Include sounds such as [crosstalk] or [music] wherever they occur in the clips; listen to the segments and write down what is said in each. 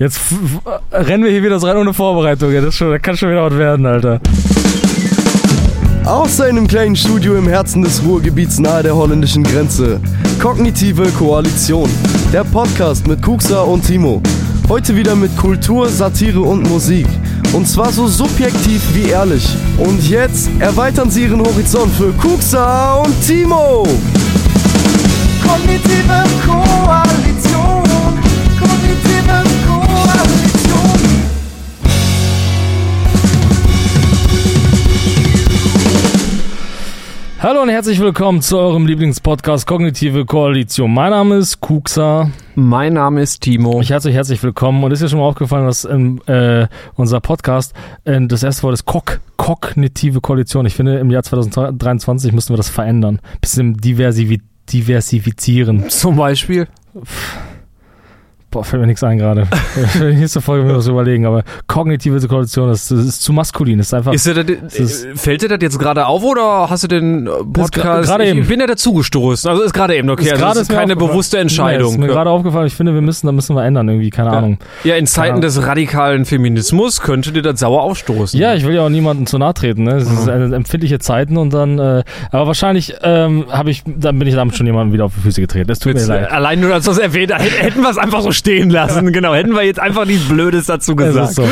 Jetzt rennen wir hier wieder so rein ohne Vorbereitung. Das, schon, das kann schon wieder was werden, Alter. Aus seinem kleinen Studio im Herzen des Ruhrgebiets nahe der holländischen Grenze. Kognitive Koalition. Der Podcast mit Kuxa und Timo. Heute wieder mit Kultur, Satire und Musik. Und zwar so subjektiv wie ehrlich. Und jetzt erweitern sie ihren Horizont für Kuxa und Timo. Kognitive Koalition. Hallo und herzlich willkommen zu eurem Lieblingspodcast Kognitive Koalition. Mein Name ist Kuxa. Mein Name ist Timo. Ich euch herzlich willkommen und ist dir schon mal aufgefallen, dass ähm, äh, unser Podcast äh, das erste Wort ist Kog, Kognitive Koalition. Ich finde, im Jahr 2023 müssen wir das verändern. Bisschen diversivi diversifizieren. Zum Beispiel. Boah, fällt mir nichts ein gerade. Für die nächste Folge müssen wir was überlegen, aber kognitive Koalition, das, das ist zu maskulin. Das ist einfach. Ist dir das, ist- äh, fällt dir das jetzt gerade auf oder hast du den äh, Podcast? gerade ich, eben. ich bin ja dazugestoßen. Also ist gerade eben okay. Ist also gerade das ist keine bewusste Nee, Entscheidung. ist mir gerade aufgefallen. Ich finde, wir müssen, da müssen wir ändern irgendwie. Keine Ja. Ahnung. ja, in Zeiten Ja. des radikalen Feminismus könnte dir das sauer aufstoßen. Ja, ich will ja auch niemandem zu nahe treten. Ne? Es ist äh, empfindliche Zeiten und dann. Äh, aber wahrscheinlich ähm, habe ich, dann bin ich damit schon jemandem wieder auf die Füße getreten. Es tut Jetzt, mir äh, leid. allein nur, dass du das erwähnt hätten wir es einfach so stehen lassen. Genau, hätten wir jetzt einfach nichts Blödes dazu Es gesagt. so.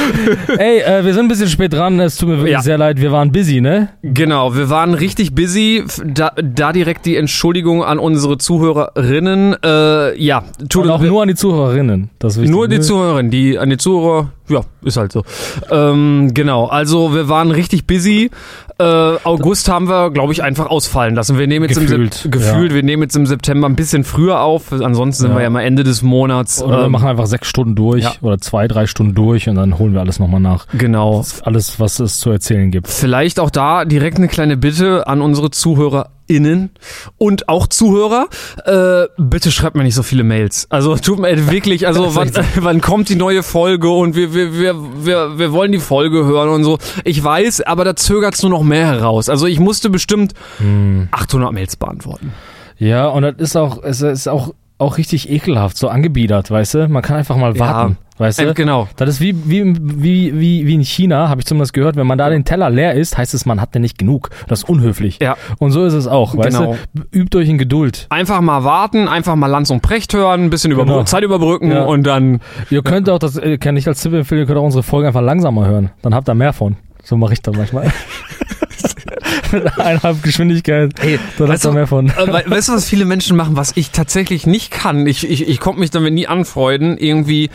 Ey, äh, wir sind ein bisschen spät dran. Es tut mir wirklich Ja. sehr leid. Wir waren busy, ne? Genau, wir waren richtig busy. Da, da direkt die Entschuldigung an unsere Zuhörerinnen. Äh, ja, tut Und auch nur an die Zuhörerinnen. Das. Nur die Ne? Zuhörerinnen, die an die Zuhörer, ja, ist halt so. Ähm, genau, also wir waren richtig busy. Äh, August haben wir, glaube ich, einfach ausfallen lassen. Wir nehmen jetzt Gefühlt, im gefühlt, ja. wir nehmen jetzt im September ein bisschen früher auf. Ansonsten sind Ja. wir ja mal Ende des Monats. Oder wir Ähm, machen einfach sechs Stunden durch ja. oder zwei, drei Stunden durch und dann holen wir alles nochmal nach. genau. Alles, was es zu erzählen gibt. Vielleicht auch da direkt eine kleine Bitte an unsere ZuhörerInnen und auch Zuhörer. Äh, bitte schreibt mir nicht so viele Mails. Also tut mir wirklich, also [laughs] wann, [laughs] wann kommt die neue Folge und wir, wir, wir, wir, wir wollen die Folge hören und so. Ich weiß, aber da zögert's nur noch mehr heraus. Also ich musste bestimmt Hm. 800 Mails beantworten. Ja, und das ist auch, es ist auch, auch richtig ekelhaft, so angebiedert, weißt du? Man kann einfach mal Ja. warten, weißt du? Äh, genau. Das ist wie, wie, wie, wie, wie in China, habe ich zumindest gehört, wenn man da den Teller leer isst, heißt es, man hat den nicht genug. Das ist unhöflich. Ja. Und so ist es auch, weißt Genau. du? Übt euch in Geduld. Einfach mal warten, einfach mal Lanz und Precht hören, ein bisschen über Genau. Zeit überbrücken Ja. und dann Ihr könnt auch, das äh, kann ich als Tipp empfehlen, ihr könnt auch unsere Folgen einfach langsamer hören. Dann habt ihr mehr von. So mache ich das manchmal. [laughs] Mit [laughs] eineinhalb Geschwindigkeit. Hey, weißt ihr du- mehr von. Äh, wei- weißt du, was viele Menschen machen, was ich tatsächlich nicht kann? Ich, ich, ich konnte mich damit nie anfreunden, irgendwie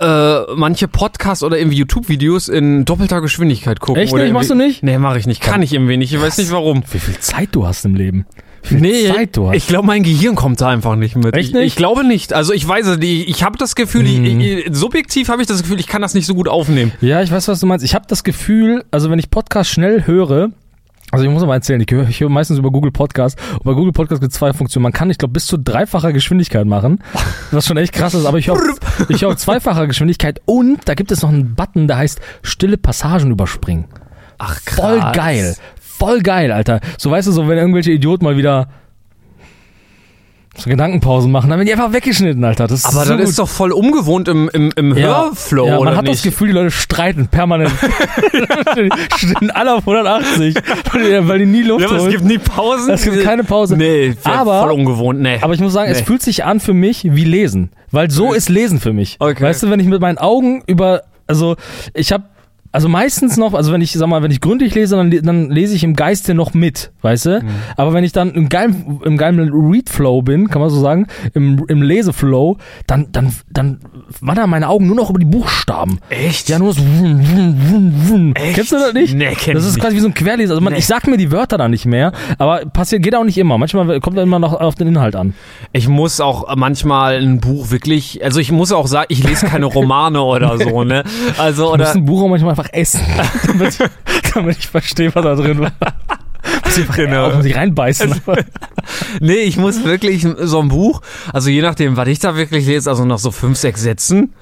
äh, manche Podcasts oder irgendwie YouTube-Videos in doppelter Geschwindigkeit gucken. Echt oder nicht? Machst du nicht? Nee, mache ich nicht. Kann ich irgendwie nicht. Ich weiß nicht warum. Wie viel Zeit du hast im Leben. Wie viel Nee, Zeit du hast. ich glaube, mein Gehirn kommt da einfach nicht mit. Echt ich, nicht? Ich glaube nicht. Also ich weiß es nicht. Ich habe das Gefühl, Mhm. ich, ich, subjektiv habe ich das Gefühl, ich kann das nicht so gut aufnehmen. Ja, ich weiß, was du meinst. Ich habe das Gefühl, also wenn ich Podcasts schnell höre, also ich muss mal erzählen, ich höre, ich höre meistens über Google Podcast und bei Google Podcast gibt es zwei Funktionen. Man kann, ich glaube, bis zu dreifacher Geschwindigkeit machen, was schon echt krass ist, aber ich höre ich höre zweifacher Geschwindigkeit und da gibt es noch einen Button, der heißt stille Passagen überspringen. Ach, Voll geil. Voll geil, Alter. So weißt du, so wenn irgendwelche Idioten mal wieder so Gedankenpausen machen, dann werden die einfach weggeschnitten, Alter. Das Aber so das gut. ist doch voll ungewohnt im, im, im Hörflow, ja, man oder hat nicht? das Gefühl, die Leute streiten permanent. [laughs] [laughs] Stehen alle auf 180, weil die, nie Luft ja, aber es gibt nie Pausen. Es gibt keine Pause. Nee, Aber- voll ungewohnt. Nee. Aber ich muss sagen, es Nee. fühlt sich an für mich wie Lesen. Weil so ist Lesen für mich. Okay. Weißt du, wenn ich mit meinen Augen über, also ich habe also meistens noch, also wenn ich, sag mal, wenn ich gründlich lese, dann, dann lese ich im Geiste noch mit, weißt du? Mhm. Aber wenn ich dann im geilen, im geilen Read-Flow bin, kann man so sagen, im, im Leseflow, dann, dann, dann wandern meine Augen nur noch über die Buchstaben. Echt? Ja, nur so. Wum, wum, wum. Echt? Kennst du das nicht? Nee, kenn Das ist quasi wie so ein Querleser. Also man, Nee. ich sag mir die Wörter dann nicht mehr, aber passiert, geht auch nicht immer. Manchmal kommt dann immer noch auf den Inhalt an. Ich muss auch manchmal ein Buch wirklich, also ich muss auch sagen, ich lese keine [laughs] Romane oder so, ne? Also, Ich muss oder. ein Buch auch manchmal einfach essen, [laughs] damit, damit ich verstehe, was da drin war. Muss ich Genau. muss ich reinbeißen. [laughs] Nee, ich muss wirklich so ein Buch, also je nachdem, was ich da wirklich lese, also nach so fünf, sechs Sätzen,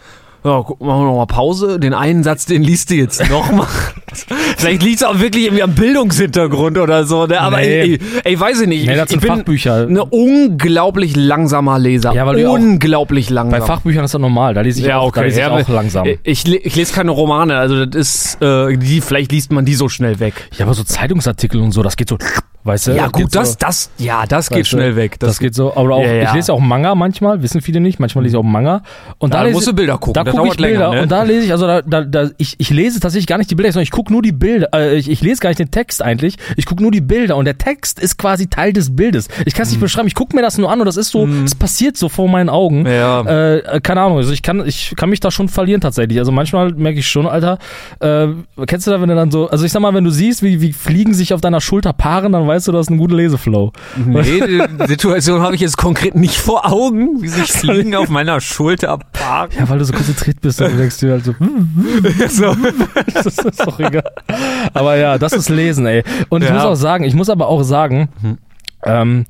ja, guck, machen wir noch mal Pause. Den einen Satz, den liest du jetzt noch mal. [laughs] Vielleicht liegt es auch wirklich irgendwie am Bildungshintergrund oder so. Ne? Aber Nee. ey, ey, weiß ich nicht. Nee, ich, ich bin Fachbücher. ein unglaublich langsamer Leser. Ja, weil du ja auch- unglaublich langsam. Bei Fachbüchern ist das normal, da lese ich ja, auch, okay. da lese ich ja, auch langsam. Ich, ich lese keine Romane, also das ist, äh, die, vielleicht liest man die so schnell weg. Ja, aber so Zeitungsartikel und so, das geht so, weißt du? Ja, gut, so, das, das, ja, das geht weißt du, schnell weg. Das, geht so, aber auch, Ja, ja. ich lese auch Manga manchmal, wissen viele nicht, manchmal lese ich auch Manga. Und da, Da lese musst du Bilder gucken, Da das gucke ich länger, Bilder ne? und da lese ich, also da, da, da ich, ich lese tatsächlich gar nicht die Bilder, sondern ich gucke nur die Bilder, äh, ich, ich lese gar nicht den Text eigentlich, ich gucke nur die Bilder und der Text ist quasi Teil des Bildes. Ich kann es Mhm. nicht beschreiben, ich gucke mir das nur an und das ist so, es passiert so vor meinen Augen. Ja. Äh, keine Ahnung, also ich kann, ich kann mich da schon verlieren tatsächlich. Also manchmal merke ich schon, Alter, äh, kennst du da, wenn du dann so, also ich sag mal, wenn du siehst, wie, wie Fliegen sich auf deiner Schulter paaren, dann weißt du, du hast einen guten Leseflow. Nee, [laughs] die Situation habe ich jetzt konkret nicht vor Augen, wie sich Fliegen auf meiner Schulter parken. Ja, weil du so konzentriert bist und du denkst dir halt so, [laughs] So. [laughs] das ist doch egal. Aber ja, das ist Lesen, ey. Und ich Ja. muss auch sagen, ich muss aber auch sagen, ähm,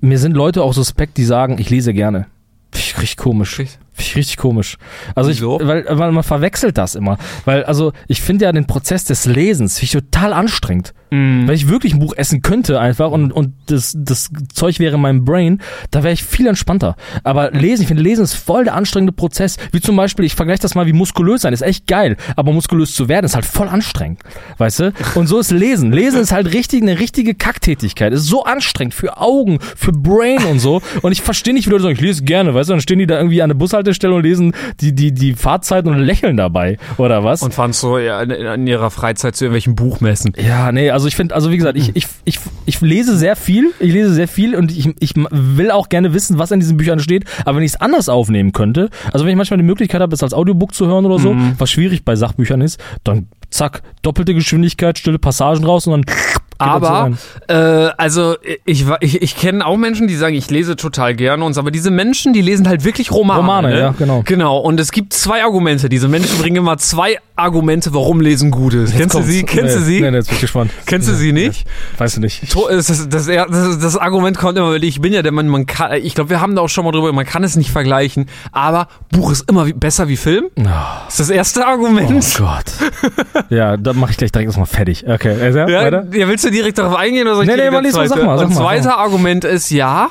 mir sind Leute auch suspekt, die sagen, ich lese gerne. Ich richtig komisch. Richtig? Finde ich richtig komisch. Also ich, Wieso? weil, weil man verwechselt das immer. Weil, also ich finde ja den Prozess des Lesens finde ich total anstrengend. Mhm. Wenn ich wirklich ein Buch essen könnte einfach und, und das, das Zeug wäre in meinem Brain, da wäre ich viel entspannter. Aber lesen, ich finde lesen ist voll der anstrengende Prozess. Wie zum Beispiel, ich vergleiche das mal wie muskulös sein, ist echt geil. Aber muskulös zu werden ist halt voll anstrengend. Weißt du? Und so ist Lesen. Lesen ist halt richtig, eine richtige Kacktätigkeit. Ist so anstrengend für Augen, für Brain und so. Und ich verstehe nicht, wie Leute sagen, ich lese gerne, weißt du? Dann stehen die da irgendwie an der Bushaltestelle und lesen die, die, die Fahrzeiten und lächeln dabei. Oder was? Und fandst du ja, in, in ihrer Freizeit zu irgendwelchen Buchmessen? Ja, nee, also ich finde, also wie gesagt, ich, ich, ich, ich lese sehr viel, ich lese sehr viel und ich, ich will auch gerne wissen, was in diesen Büchern steht, aber wenn ich es anders aufnehmen könnte, also wenn ich manchmal die Möglichkeit habe, es als Audiobook zu hören oder so, was schwierig bei Sachbüchern ist, dann zack, doppelte Geschwindigkeit, stille Passagen raus und dann so Aber, äh, also ich, ich, ich kenne auch Menschen, die sagen, ich lese total gerne uns, aber diese Menschen, die lesen halt wirklich Romane. Romane, ne? ja, genau. Genau, und es gibt zwei Argumente. Diese Menschen bringen immer zwei Argumente, warum Lesen gut ist. Kennst du sie? Kennst du nee, sie? Nee, nee, jetzt bin ich gespannt. Kennst du sie nicht? Weißt du nicht. Das, das, das, das, Argument kommt immer, weil ich bin ja der Mann, man kann, ich glaube, wir haben da auch schon mal drüber, man kann es nicht vergleichen, aber Buch ist immer wie, besser wie Film. Oh, Das ist das erste oh Argument. Gott. ja, dann mache ich gleich direkt erstmal fertig. Okay, also, Ja, weiter? ja, willst du direkt darauf eingehen oder soll ich Nee, nee, mal das lies mal, sag mal, sag Und zweiter sag Argument ist ja,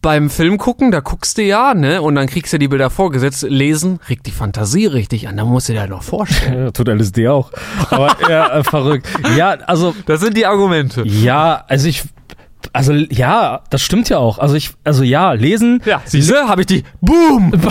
beim Film gucken, da guckst du ja, ne, und dann kriegst du die Bilder vorgesetzt. Lesen regt die Fantasie richtig an, da musst du dir noch vorstellen. Ja, [laughs] tut LSD auch. Aber ja, äh, verrückt. Ja, also Das sind die Argumente. Ja, also ich, also ja, das stimmt ja auch. Also ich, also ja, lesen. Ja, siehst du, habe ich die, boom! [laughs]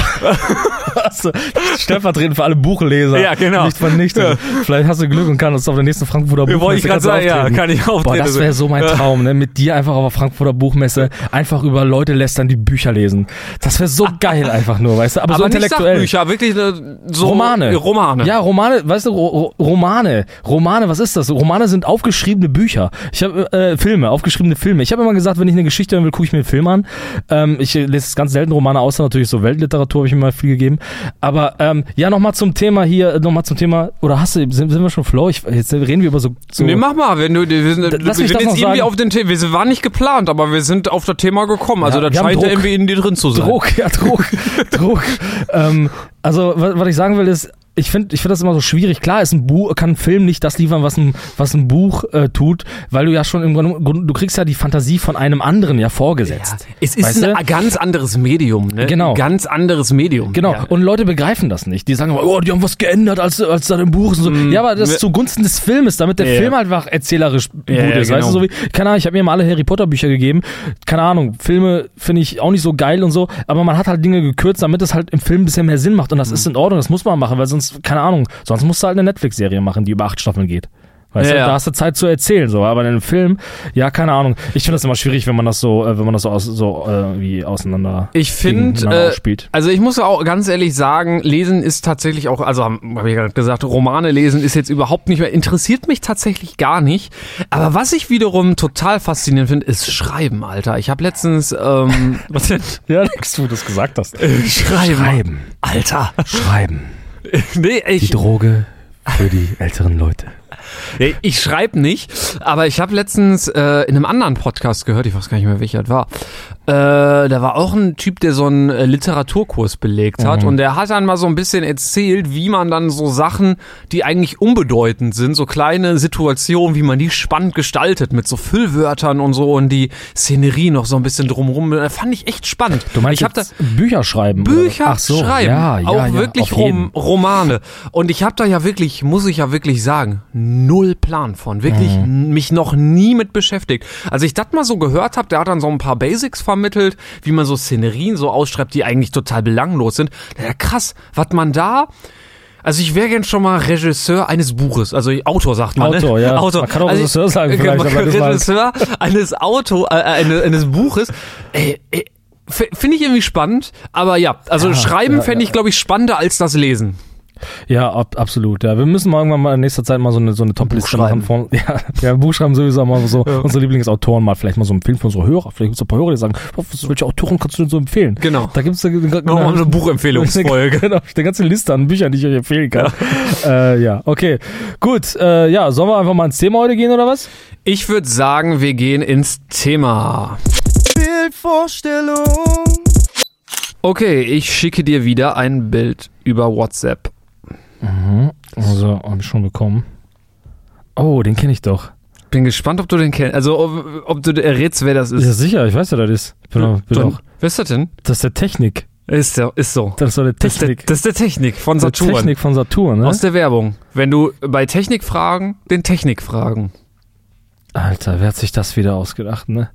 Also, stellvertretend für alle Buchleser. Ja, genau. Nicht vernichtet. Vielleicht hast du Glück und kannst auf der nächsten Frankfurter Buchmesse Wollte ich gerade sagen, ja, kann ich auftreten. Boah, das wäre so mein Ja. Traum, ne? Mit dir einfach auf der Frankfurter Buchmesse einfach über Leute lästern, die Bücher lesen. Das wäre so geil einfach nur, weißt du? Aber, so Aber nicht intellektuell. Sachbücher, wirklich äh, so Romane. Romane. Ja, Romane, weißt du, Ro- Romane. Romane, was ist das? Romane sind aufgeschriebene Bücher. Ich habe äh, Filme, aufgeschriebene Filme. Ich habe immer gesagt, wenn ich eine Geschichte hören will, gucke ich mir einen Film an. Ähm, ich lese ganz selten Romane, außer natürlich so Weltliteratur habe ich mir mal viel gegeben. Aber ähm, ja, nochmal zum Thema hier, nochmal zum Thema, oder hast du, sind, sind wir schon flow? Ich, jetzt reden wir über so, so Nee, mach mal, wenn du, wir sind, lass wir sind jetzt irgendwie auf den Thema, wir waren nicht geplant, aber wir sind auf das Thema gekommen. Also Ja, das scheint irgendwie in dir drin zu sein. Druck, ja, Druck, [laughs] Druck. Ähm, also, was, was ich sagen will, ist, ich finde ich find das immer so schwierig. Klar ist ein Buch, kann ein Film nicht das liefern, was ein, was ein Buch äh, tut, weil du ja schon im Grunde, du kriegst ja die Fantasie von einem anderen ja vorgesetzt. Es ist ein du? ganz anderes Medium, ne? Genau. Ein ganz anderes Medium. Genau, Ja. und Leute begreifen das nicht. Die sagen immer, oh, die haben was geändert als, als da im Buch. Und so. Ja, aber das ist zugunsten des Filmes, damit der Ja, ja. Film einfach erzählerisch Ja, gut ja, ist. Weißt du, so genau. wie, keine Ahnung, ich habe mir mal alle Harry Potter Bücher gegeben. Keine Ahnung, Filme finde ich auch nicht so geil und so, aber man hat halt Dinge gekürzt, damit es halt im Film ein bisschen mehr Sinn macht. Und das Mhm. ist in Ordnung, das muss man machen, weil sonst, keine Ahnung, sonst musst du halt eine Netflix-Serie machen, die über acht Staffeln geht. Weißt Ja, du, ja. da hast du Zeit zu erzählen, so, aber in einem Film, ja, keine Ahnung. Ich finde das immer schwierig, wenn man das so, äh, wenn man das so, aus, so äh, wie auseinander Ich finde, äh, also ich muss auch ganz ehrlich sagen, Lesen ist tatsächlich auch, also habe ich gerade gesagt, Romane lesen ist jetzt überhaupt nicht mehr, interessiert mich tatsächlich gar nicht. Aber was ich wiederum total faszinierend finde, ist Schreiben, Alter. Ich habe letztens, ähm, [laughs] was denn? Ja, nix, du das gesagt hast. Schreiben. Schreiben. Alter. Schreiben. [laughs] Nee, Die ich, Droge für die älteren Leute. Ich schreibe nicht, aber ich habe letztens äh, in einem anderen Podcast gehört, ich weiß gar nicht mehr, welcher das war. Äh, da war auch ein Typ, der so einen äh, Literaturkurs belegt hat Mhm. und der hat dann mal so ein bisschen erzählt, wie man dann so Sachen, die eigentlich unbedeutend sind, so kleine Situationen, wie man die spannend gestaltet mit so Füllwörtern und so und die Szenerie noch so ein bisschen drumrum. Da fand ich echt spannend. Du meinst ich hab da Bücher schreiben? Bücher Ach so, schreiben, ja, ja, auch ja, wirklich. Rom Romane. Und ich habe da ja wirklich, muss ich ja wirklich sagen, null Plan von. Wirklich Mhm. mich noch nie mit beschäftigt. Als ich das mal so gehört habe, der hat dann so ein paar Basics vermittelt, wie man so Szenerien so ausschreibt, die eigentlich total belanglos sind. Ja, krass, was man da... Also ich wäre gern schon mal Regisseur eines Buches, also Autor sagt man. Autor, ne? ja. [laughs] Autor. Man kann auch Also Regisseur sagen äh, vielleicht, man kann Regisseur eines Auto, äh, eines, eines Buches. Ey, ey, Finde ich irgendwie spannend, aber ja, also Ja, Schreiben ja, fände ich, glaube ich, spannender als das Lesen. Ja, ab, absolut. Ja, wir müssen mal irgendwann mal in nächster Zeit mal so eine, so eine Top-Liste machen von, [laughs] ja, ja, Buchschreiben sowieso mal so, unsere Lieblingsautoren mal vielleicht mal so empfehlen für unsere Hörer. Vielleicht gibt es ein paar Hörer, die sagen, was- welche Autoren kannst du denn so empfehlen? Genau. Da gibt es eine, eine, eine Buchempfehlungsfolge. [laughs] Genau, eine ganze Liste an Büchern, die ich euch empfehlen kann. Ja, äh, ja okay. Gut, äh, ja, sollen wir einfach mal ins Thema heute gehen oder was? Ich würde sagen, wir gehen ins Thema. Bildvorstellung. Okay, ich schicke dir wieder ein Bild über WhatsApp. Also, hab ich schon bekommen. Oh, den kenne ich doch. Bin gespannt, ob du den kennst. Also, ob, ob du errätst, wer das Ja, ist. sicher, ich weiß ja, das ist. Bin auch, bin Dann- auch. Wer ist das denn? Das ist der Technik. Ist, der, ist so. Das ist der Das ist, der, Technik. das ist der Technik von der Saturn. Technik von Saturn, ne? Aus der Werbung. Wenn du bei Technik fragen, den Technik fragen. Alter, wer hat sich das wieder ausgedacht, ne?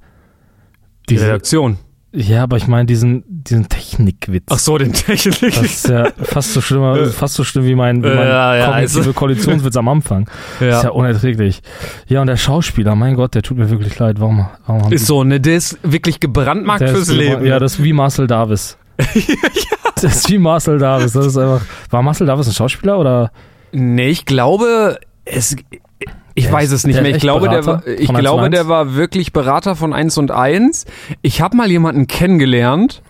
Die Diese- Redaktion. Ja, aber ich meine diesen, diesen Technikwitz. Ach so, den Technik. Das ist ja fast so schlimm, [laughs] fast so schlimm wie mein, wie mein Ja, ja, kognitive also- Koalitionswitz am Anfang. Das [laughs] ist ja unerträglich. Ja, und der Schauspieler, mein Gott, der tut mir wirklich leid. Warum, warum haben Ist so, ne? Der ist wirklich gebrandmarkt fürs Leben. Ja, das ist wie Marcel Davis. [laughs] Das ist wie Marcel Davis. Das ist einfach. War Marcel Davis ein Schauspieler oder? Nee, ich glaube, es. Ich Der weiß es nicht der mehr. Ich glaube, der Berater war, ich von 1 und glaube, 1? der war wirklich Berater von 1 und 1. Ich habe mal jemanden kennengelernt,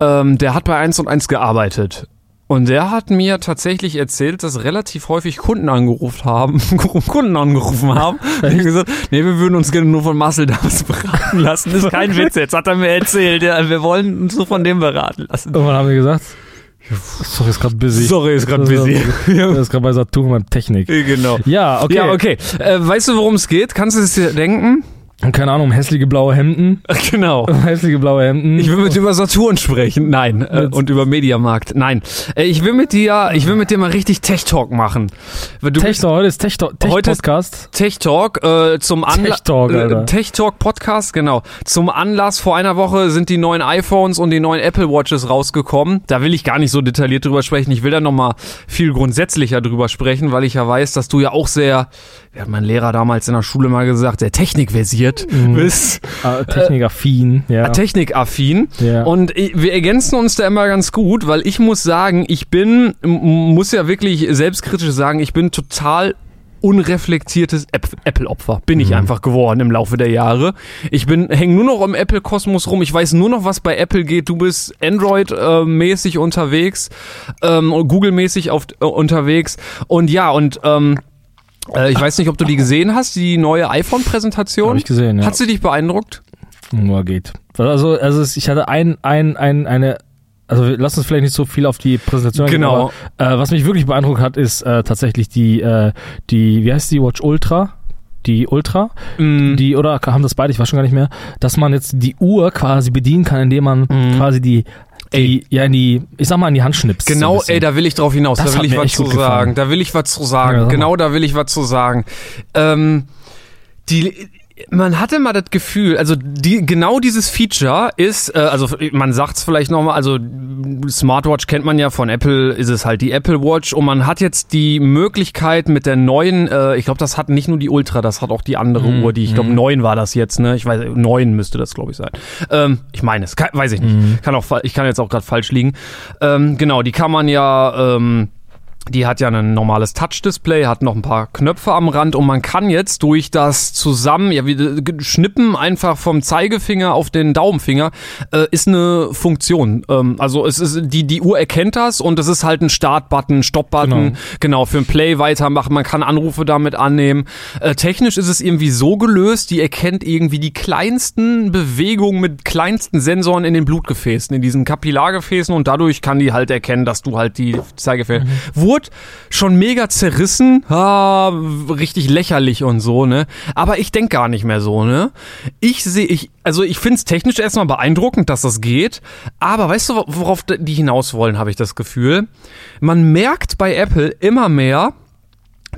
ähm, der hat bei 1 und 1 gearbeitet. Und der hat mir tatsächlich erzählt, dass relativ häufig Kunden angerufen haben, [laughs] Kunden angerufen haben, [laughs] und die gesagt, nee, wir würden uns gerne nur von Marcel Davis [laughs] beraten lassen. Das ist kein Witz jetzt, hat er mir erzählt. Ja, wir wollen uns nur von dem beraten lassen. Irgendwann haben wir gesagt. Sorry, ist gerade busy. Sorry, ist gerade busy. [laughs] Das ist gerade bei Saturn beim Technik. Genau. Ja, okay. Ja, okay. Äh, weißt du, worum es geht? Kannst du es dir denken? Keine Ahnung, hässliche blaue Hemden. [laughs] Genau. Hässliche blaue Hemden. Ich will mit dir über Saturn sprechen. Nein. Äh, Mit- und über Mediamarkt. Nein. Äh, ich will mit dir, ich will mit dir mal richtig Tech Talk machen. Du Tech Talk, heute ist Tech Talk, Tech Heute Podcast. Tech Talk äh, zum Anlass. Tech Talk, Alter. Tech Talk Podcast, genau. Zum Anlass vor einer Woche sind die neuen iPhones und die neuen Apple Watches rausgekommen. Da will ich gar nicht so detailliert drüber sprechen. Ich will da nochmal viel grundsätzlicher drüber sprechen, weil ich ja weiß, dass du ja auch sehr, wie hat mein Lehrer damals in der Schule mal gesagt, sehr technikversiert Mhm. bist. Äh, Technikaffin, ja. technikaffin. Ja. Und wir ergänzen uns da immer ganz gut, weil ich muss sagen, ich bin, muss ja wirklich selbstkritisch sagen, ich bin total unreflektiertes App- Apple-Opfer. Bin Mhm. ich einfach geworden im Laufe der Jahre. Ich bin, häng nur noch im Apple-Kosmos rum. Ich weiß nur noch, was bei Apple geht. Du bist Android-mäßig unterwegs, ähm, Google-mäßig auf, äh, unterwegs. Und ja, und ähm, äh, ich weiß nicht, ob du die gesehen hast, die neue iPhone-Präsentation. Hab ich gesehen, ja. Hat sie dich beeindruckt? Nur geht. Also, also ich hatte ein, ein, ein, eine, also lassen uns vielleicht nicht so viel auf die Präsentation eingehen, Genau. aber äh, was mich wirklich beeindruckt hat, ist äh, tatsächlich die, äh, die, wie heißt die Watch Ultra? Die Ultra, Mm. die, oder haben das beide, ich weiß schon gar nicht mehr, dass man jetzt die Uhr quasi bedienen kann, indem man Mhm. quasi die, die, ja, in die, ich sag mal, in die Hand schnippst. so Genau, bisschen. ey, da will ich drauf hinaus. Das da will ich was zu sagen. Da will ich was zu Ja, sagen. sag mal. genau, da will ich was zu sagen. Ähm, die, man hatte mal das Gefühl, also die, genau dieses Feature ist, äh, also man sagt's vielleicht nochmal, also Smartwatch kennt man ja von Apple, ist es halt die Apple Watch und man hat jetzt die Möglichkeit mit der neuen, äh, ich glaube, das hat nicht nur die Ultra, das hat auch die andere Mhm. Uhr, die ich glaube neun war das jetzt, ne? Ich weiß, neun müsste das glaube ich sein. Ähm, ich meine es, kann, weiß ich nicht, Mhm. kann auch, ich kann jetzt auch gerade falsch liegen. Ähm, genau, die kann man ja ähm, Die hat ja ein normales Touch-Display, hat noch ein paar Knöpfe am Rand und man kann jetzt durch das zusammen, ja, wie Schnippen einfach vom Zeigefinger auf den Daumenfinger, äh, ist eine Funktion. Ähm, also es ist, die, die Uhr erkennt das und es ist halt ein Start-Button, Stop-Button, Genau. genau, für ein Play weitermachen, man kann Anrufe damit annehmen. Äh, technisch ist es irgendwie so gelöst, die erkennt irgendwie die kleinsten Bewegungen mit kleinsten Sensoren in den Blutgefäßen, in diesen Kapillargefäßen und dadurch kann die halt erkennen, dass du halt die Zeigefinger. Wurde schon mega zerrissen, ah, richtig lächerlich und so, ne? Aber ich denk gar nicht mehr so, ne? Ich sehe, ich, also ich find's technisch erstmal beeindruckend, dass das geht, aber weißt du, worauf die hinaus wollen, habe ich das Gefühl. Man merkt bei Apple immer mehr,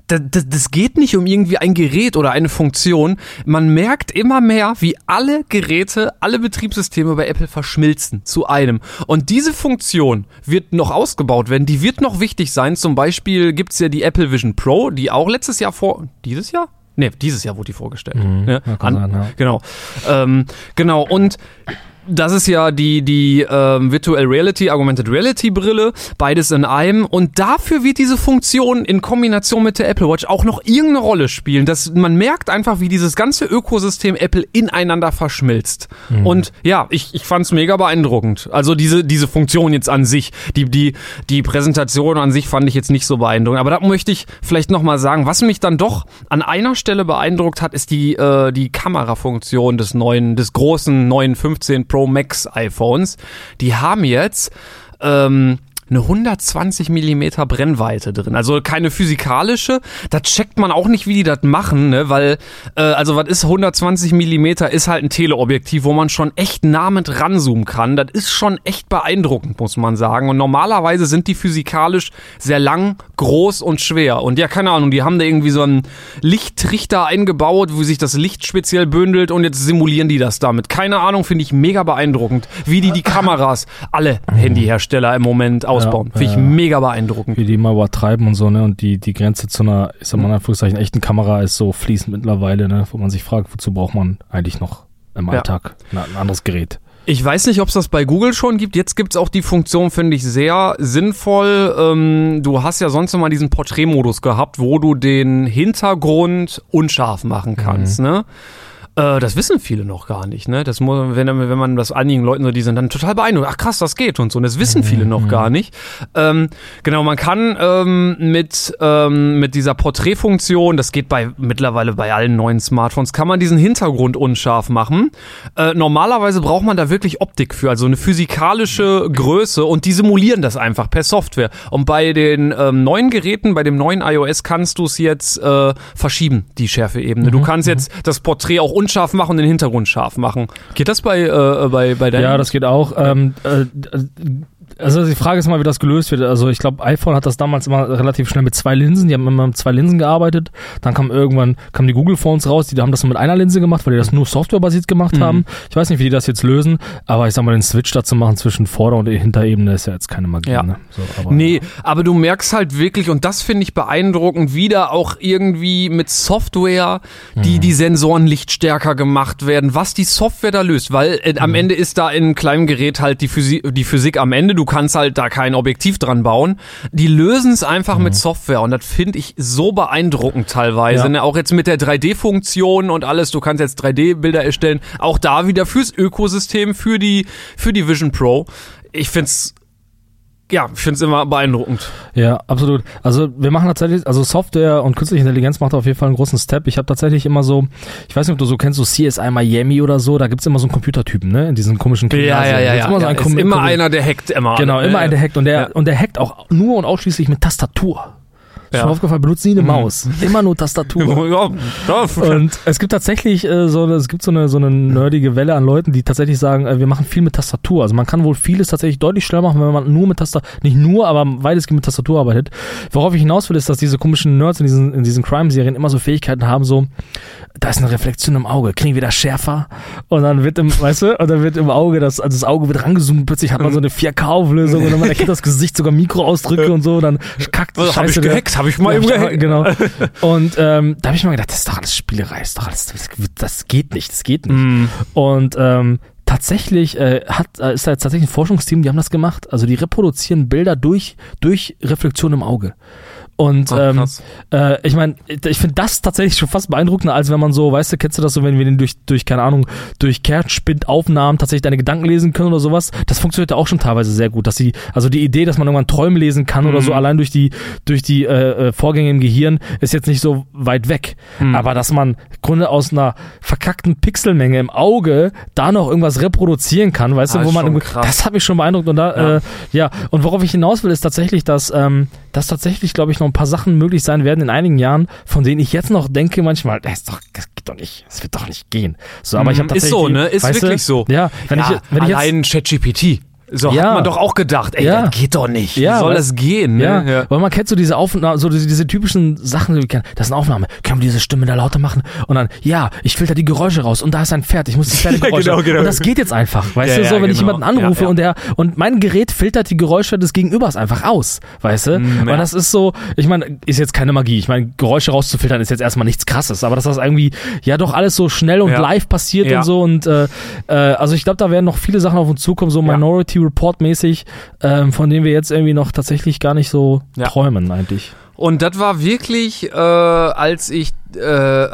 das, das, das geht nicht um irgendwie ein Gerät oder eine Funktion. Man merkt immer mehr, wie alle Geräte, alle Betriebssysteme bei Apple verschmilzen zu einem. Und diese Funktion wird noch ausgebaut werden, die wird noch wichtig sein. Zum Beispiel gibt's ja die Apple Vision Pro, die auch letztes Jahr vor. Dieses Jahr? Nee, dieses Jahr wurde die vorgestellt. ne? ja, kann sein, ja. Genau. Ähm, genau. Und das ist ja die, die ähm, Virtual Reality, Augmented Reality Brille, beides in einem. Und dafür wird diese Funktion in Kombination mit der Apple Watch auch noch irgendeine Rolle spielen. Dass man merkt einfach, wie dieses ganze Ökosystem Apple ineinander verschmilzt. Und ja, ich, ich fand es mega beeindruckend. Also diese, diese Funktion jetzt an sich, die, die, die Präsentation an sich fand ich jetzt nicht so beeindruckend. Aber da möchte ich vielleicht nochmal sagen, was mich dann doch an einer Stelle beeindruckt hat, ist die, äh, die Kamerafunktion des neuen, des großen neuen 15 Pro Max iPhones. Die haben jetzt ähm, eine 120 Millimeter Brennweite drin. Also keine physikalische. Da checkt man auch nicht, wie die das machen, ne? Weil, äh, also was ist 120 Millimeter? Ist halt ein Teleobjektiv, wo man schon echt nah mit ranzoomen kann. Das ist schon echt beeindruckend, muss man sagen. Und normalerweise sind die physikalisch sehr lang, groß und schwer. Und ja, keine Ahnung, die haben da irgendwie so einen Lichttrichter eingebaut, wo sich das Licht speziell bündelt und jetzt simulieren die das damit. Keine Ahnung, finde ich mega beeindruckend, wie die die Kameras, alle Handyhersteller im Moment ausbauen. Finde ich ja. mega beeindruckend. wie die mal übertreiben und so, ne? Und die, die Grenze zu einer, ich sag mal in Anführungszeichen, echten Kamera ist so fließend mittlerweile, ne? Wo man sich fragt, wozu braucht man eigentlich noch im Ja. Alltag ein, ein anderes Gerät? Ich weiß nicht, ob es das bei Google schon gibt. Jetzt gibt's auch die Funktion, finde ich, sehr sinnvoll. Ähm, du hast ja sonst immer diesen Porträtmodus gehabt, wo du den Hintergrund unscharf machen kannst, ne? Äh, das wissen viele noch gar nicht, ne? Das muss, wenn, wenn man das einigen Leuten so, die sind dann total beeindruckt. Ach krass, das geht und so. Und das wissen viele noch gar nicht. Ähm, genau, man kann ähm, mit ähm, mit dieser Porträtfunktion, das geht bei mittlerweile bei allen neuen Smartphones, kann man diesen Hintergrund unscharf machen. Äh, normalerweise braucht man da wirklich Optik für, also eine physikalische Größe und die simulieren das einfach per Software. Und bei den ähm, neuen Geräten, bei dem neuen iOS kannst du es jetzt äh, verschieben, die Schärfeebene. Du kannst jetzt das Porträt auch unscharf machen und den Hintergrund scharf machen. Geht das bei äh, bei bei deinem? Ja, das geht auch. Ähm, äh, also die Frage ist mal, wie das gelöst wird. Also ich glaube, iPhone hat das damals immer relativ schnell mit zwei Linsen. Die haben immer mit zwei Linsen gearbeitet. Dann kam irgendwann kamen die Google Phones raus. Die haben das nur mit einer Linse gemacht, weil die das nur softwarebasiert gemacht haben. Ich weiß nicht, wie die das jetzt lösen. Aber ich sag mal, den Switch dazu machen zwischen Vorder- und Hinterebene ist ja jetzt keine Magie. Ja. Ne? So, aber, Nee, aber du merkst halt wirklich, und das finde ich beeindruckend, wieder auch irgendwie mit Software, die die Sensoren lichtstärker gemacht werden, was die Software da löst, weil äh, am Ende ist da in einem kleinen Gerät halt die Physik, die Physik am Ende, du kannst halt da kein Objektiv dran bauen. Die lösen es einfach mit Software und das finde ich so beeindruckend teilweise. Ja. Ne? Auch jetzt mit der 3D-Funktion und alles, du kannst jetzt 3D-Bilder erstellen, auch da wieder fürs Ökosystem, für die, für die Vision Pro. Ich find's ja, ich finde es immer beeindruckend. Ja, absolut. Also wir machen tatsächlich, also Software und künstliche Intelligenz macht auf jeden Fall einen großen Step. Ich habe tatsächlich immer so, ich weiß nicht, ob du so kennst, so CSI Miami oder so, da gibt's immer so einen Computertypen, ne? In diesen komischen Kriminalserien. Gibt's Immer so einen ist immer einer, der hackt immer. Genau, immer Äh, ein, der hackt und der, ja. und der hackt auch nur und ausschließlich mit Tastatur. Ja. Mhm. Schon aufgefallen, benutzt nie eine Maus. Immer nur Tastatur. [laughs] Ja, ja, Und es gibt tatsächlich äh, so, es gibt so eine, so eine nerdige Welle an Leuten, die tatsächlich sagen, äh, wir machen viel mit Tastatur. Also man kann wohl vieles tatsächlich deutlich schneller machen, wenn man nur mit Tastatur, nicht nur, aber weitestgehend mit Tastatur arbeitet. Worauf ich hinaus will, ist, dass diese komischen Nerds in diesen, in diesen Crime-Serien immer so Fähigkeiten haben, so, da ist eine Reflexion im Auge, kriegen wir das schärfer und dann wird im, [laughs] weißt du, und dann wird im Auge, das, also das Auge wird rangezoomt, plötzlich hat man so eine 4K-Auflösung und dann man [laughs] erkennt das Gesicht, sogar Mikroausdrücke und so, dann kackt Was, hab ich gehackt? Hab ich mal ja, eben? Genau. [laughs] Und ähm, da habe ich mir gedacht, das ist doch alles Spielerei, ist doch alles, das, das geht nicht, das geht nicht. Mm. Und ähm, tatsächlich äh, hat, äh, ist da jetzt tatsächlich ein Forschungsteam, die haben das gemacht. Also die reproduzieren Bilder durch, durch Reflexion im Auge. Und Ach, ähm, äh, ich meine, ich finde das tatsächlich schon fast beeindruckender, als wenn man so, weißt du, kennst du das so, wenn wir den durch, durch keine Ahnung, durch Kerzspintaufnahmen tatsächlich deine Gedanken lesen können oder sowas. Das funktioniert ja auch schon teilweise sehr gut, dass sie, also die Idee, dass man irgendwann Träume lesen kann oder Mhm. so, allein durch die, durch die äh, äh, Vorgänge im Gehirn, ist jetzt nicht so weit weg. Mhm. Aber dass man im Grunde aus einer verkackten Pixelmenge im Auge da noch irgendwas reproduzieren kann, weißt Ah, du, wo man das hat mich schon beeindruckt und da, Ja. äh, ja, und worauf ich hinaus will, ist tatsächlich, dass, ähm, dass tatsächlich, glaube ich, noch ein paar Sachen möglich sein werden in einigen Jahren, von denen ich jetzt noch denke manchmal, das ist doch, das geht doch nicht, das wird doch nicht gehen. So, aber ich habe Mhm, ist tatsächlich, so, ne? Ist wirklich du, so. Ja, wenn ja, ich, wenn ich jetzt, allein ChatGPT. So Ja. hat man doch auch gedacht, ey, Ja. das geht doch nicht. Ja, Wie soll das gehen? Ja, Ne? weil man kennt so diese Aufnahmen, so diese, diese typischen Sachen, die kennen. das ist eine Aufnahme, können wir diese Stimme da lauter machen? Und dann, ja, ich filter die Geräusche raus und da ist ein Pferd, ich muss die [laughs] Pferdegeräusche. genau, genau. Und das geht jetzt einfach, weißt Ja, du, ja, so, wenn ich genau. jemanden anrufe Ja, ja. und der, und mein Gerät filtert die Geräusche des Gegenübers einfach aus, weißt du? Mm, Weil ja. das ist so, ich meine, ist jetzt keine Magie, ich meine, Geräusche rauszufiltern ist jetzt erstmal nichts krasses, aber dass das irgendwie, ja doch alles so schnell und Ja. live passiert Ja. und so und, äh, äh, also ich glaube, da werden noch viele Sachen auf uns zukommen, so Ja. Minority Report mäßig, ähm, von denen wir jetzt irgendwie noch tatsächlich gar nicht so Ja. träumen eigentlich. Und das war wirklich, äh, als ich, äh,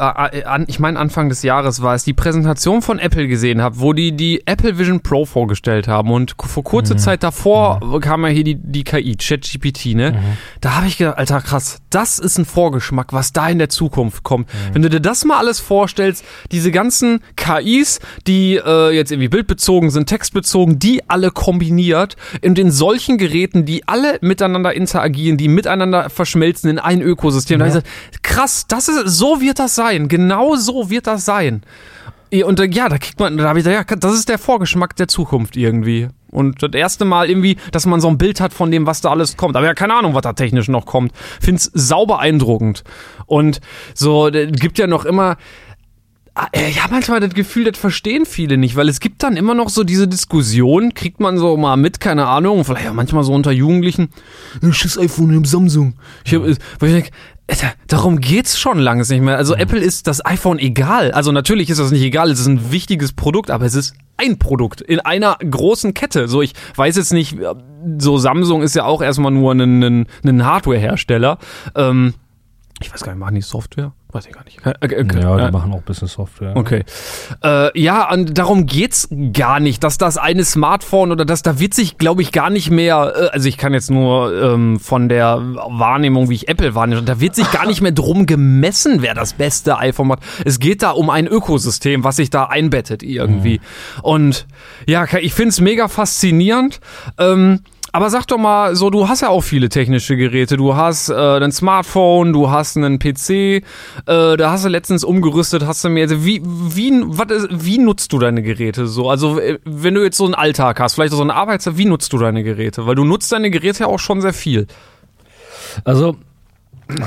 an, ich meine Anfang des Jahres war es, die Präsentation von Apple gesehen habe, wo die die Apple Vision Pro vorgestellt haben. Und vor kurzer Zeit davor kam ja hier die, die KI, ChatGPT, ne? Da habe ich gedacht, Alter, krass, das ist ein Vorgeschmack, was da in der Zukunft kommt. Wenn du dir das mal alles vorstellst, diese ganzen KIs, die äh, jetzt irgendwie bildbezogen sind, textbezogen, die alle kombiniert und in solchen Geräten, die alle miteinander interagieren, die miteinander verschmelzen in ein Ökosystem. Da hab ich gesagt, krass, das ist, so wird das sein. Genau so wird das sein. Ja, Und äh, ja, da kriegt man, da habe ich ja, das ist der Vorgeschmack der Zukunft irgendwie. Und das erste Mal irgendwie, dass man so ein Bild hat von dem, was da alles kommt. Aber ja, keine Ahnung, was da technisch noch kommt. Find's sauber beeindruckend. Und so, äh, gibt ja noch immer, Ah, äh, Ich habe manchmal das Gefühl, das verstehen viele nicht, weil es gibt dann immer noch so diese Diskussion, kriegt man so mal mit, keine Ahnung, vielleicht auch manchmal so unter Jugendlichen, ein scheiß iPhone im Samsung. Ich hab, äh, weil ich denke, darum geht's schon lange nicht mehr. Also Apple ist das iPhone egal. Also natürlich ist das nicht egal, es ist ein wichtiges Produkt, aber es ist ein Produkt in einer großen Kette. So, ich weiß jetzt nicht, äh, so Samsung ist ja auch erstmal nur ein, ein, ein Hardware-Hersteller. Ähm, ich weiß gar nicht, machen die Software? Weiß ich gar nicht. Äh, äh, äh, Ja, die äh, machen auch Business Software. Okay. Äh, ja, und darum geht's gar nicht, dass das eine Smartphone oder das, da wird sich, glaube ich, gar nicht mehr, äh, also ich kann jetzt nur ähm, von der Wahrnehmung, wie ich Apple wahrnehme, da wird sich gar nicht mehr drum gemessen, wer das beste iPhone hat. Es geht da um ein Ökosystem, was sich da einbettet irgendwie. Und ja, ich find's mega faszinierend. Ähm, aber sag doch mal, so du hast ja auch viele technische Geräte. Du hast äh, ein Smartphone, du hast einen PC, äh, da hast du letztens umgerüstet, hast du mir also wie wie was ist, wie nutzt du deine Geräte so? Also wenn du jetzt so einen Alltag hast, vielleicht so eine Arbeitszeit, wie nutzt du deine Geräte? Weil du nutzt deine Geräte ja auch schon sehr viel. Also,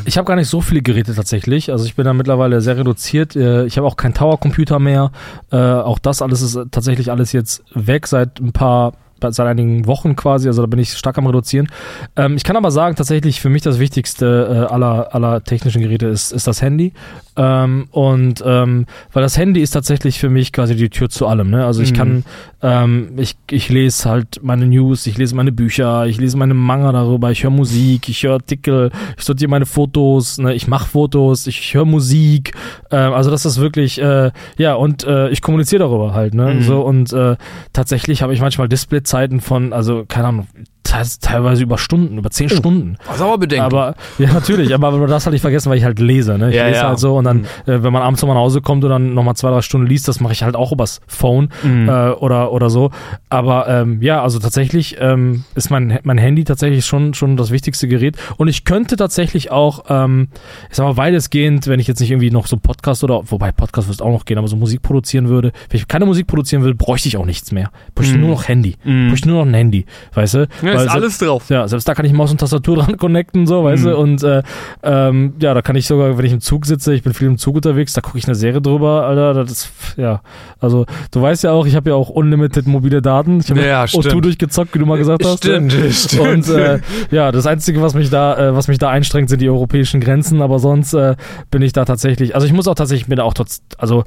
ich habe gar nicht so viele Geräte tatsächlich. Also ich bin da mittlerweile sehr reduziert. Äh, Ich habe auch keinen Tower-Computer mehr. Äh, auch das alles ist tatsächlich alles jetzt weg seit ein paar seit einigen Wochen quasi, also da bin ich stark am reduzieren. Ähm, ich kann aber sagen, tatsächlich für mich das wichtigste äh, aller, aller technischen Geräte ist, ist das Handy. Ähm, und ähm, weil das Handy ist tatsächlich für mich quasi die Tür zu allem. Ne? Also ich Mhm. kann, ähm, ich, ich lese halt meine News, ich lese meine Bücher, ich lese meine Manga darüber, ich höre Musik, ich höre Artikel, ich sortiere meine Fotos, ne? ich mache Fotos, ich höre Musik. Ähm, also das ist wirklich, äh, ja, und äh, ich kommuniziere darüber halt. Ne? Mhm. So, und äh, tatsächlich habe ich manchmal Displayzeiten von, also keine Ahnung, teilweise über Stunden, über zehn Stunden. Was aber bedenken. Aber ja, natürlich, aber das halt nicht vergessen, weil ich halt lese, ne? Ich Ja, lese ja. halt so und dann, äh, wenn man abends nochmal nach Hause kommt und dann nochmal zwei, drei Stunden liest, das mache ich halt auch übers Phone Mhm. äh, oder, oder so. Aber ähm, ja, also tatsächlich ähm, ist mein, mein Handy tatsächlich schon, schon das wichtigste Gerät. Und ich könnte tatsächlich auch, ähm, ich sag mal, weitestgehend, wenn ich jetzt nicht irgendwie noch so Podcast oder, wobei Podcast wird auch noch gehen, aber so Musik produzieren würde, wenn ich keine Musik produzieren würde, bräuchte ich auch nichts mehr. Bräuchte Mhm. nur noch Handy. Mhm. Bräuchte nur noch ein Handy, weißt du? ja, ist se- alles drauf. ja, selbst da kann ich Maus und Tastatur [laughs] dran connecten, so, weißt Mhm. du, und äh, ähm, ja, da kann ich sogar, wenn ich im Zug sitze, ich bin viel im Zug unterwegs, da gucke ich eine Serie drüber, Alter, das ist, ja, also, du weißt ja auch, ich habe ja auch unlimited mobile Daten, ich habe Ja, O2 stimmt. durchgezockt, wie du mal gesagt hast. Stimmt, ne? stimmt. Und äh, ja, das Einzige, was mich da, äh, was mich da einstrengt, sind die europäischen Grenzen, aber sonst äh, bin ich da tatsächlich, also ich muss auch tatsächlich, bin da auch trotz, also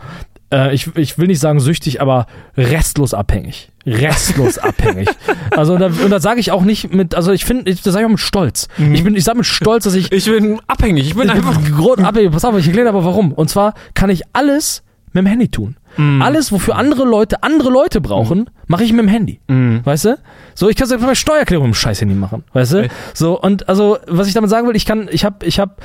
äh, ich, ich will nicht sagen süchtig, aber restlos abhängig. Restlos [laughs] abhängig. Also und da, und da sage ich auch nicht mit, also ich finde, das sage ich auch mit Stolz. Ich bin, ich sage mit Stolz, dass ich Ich bin abhängig. Ich bin einfach. Grund abhängig. Pass auf, ich erkläre aber warum. Und zwar kann ich alles mit dem Handy tun. Alles, wofür andere Leute andere Leute brauchen, mache ich mit dem Handy. Weißt du? So, ich kann sogar meine Steuererklärung mit dem scheiß Handy machen. Weißt du? So, und also, was ich damit sagen will, ich kann, ich habe, ich habe,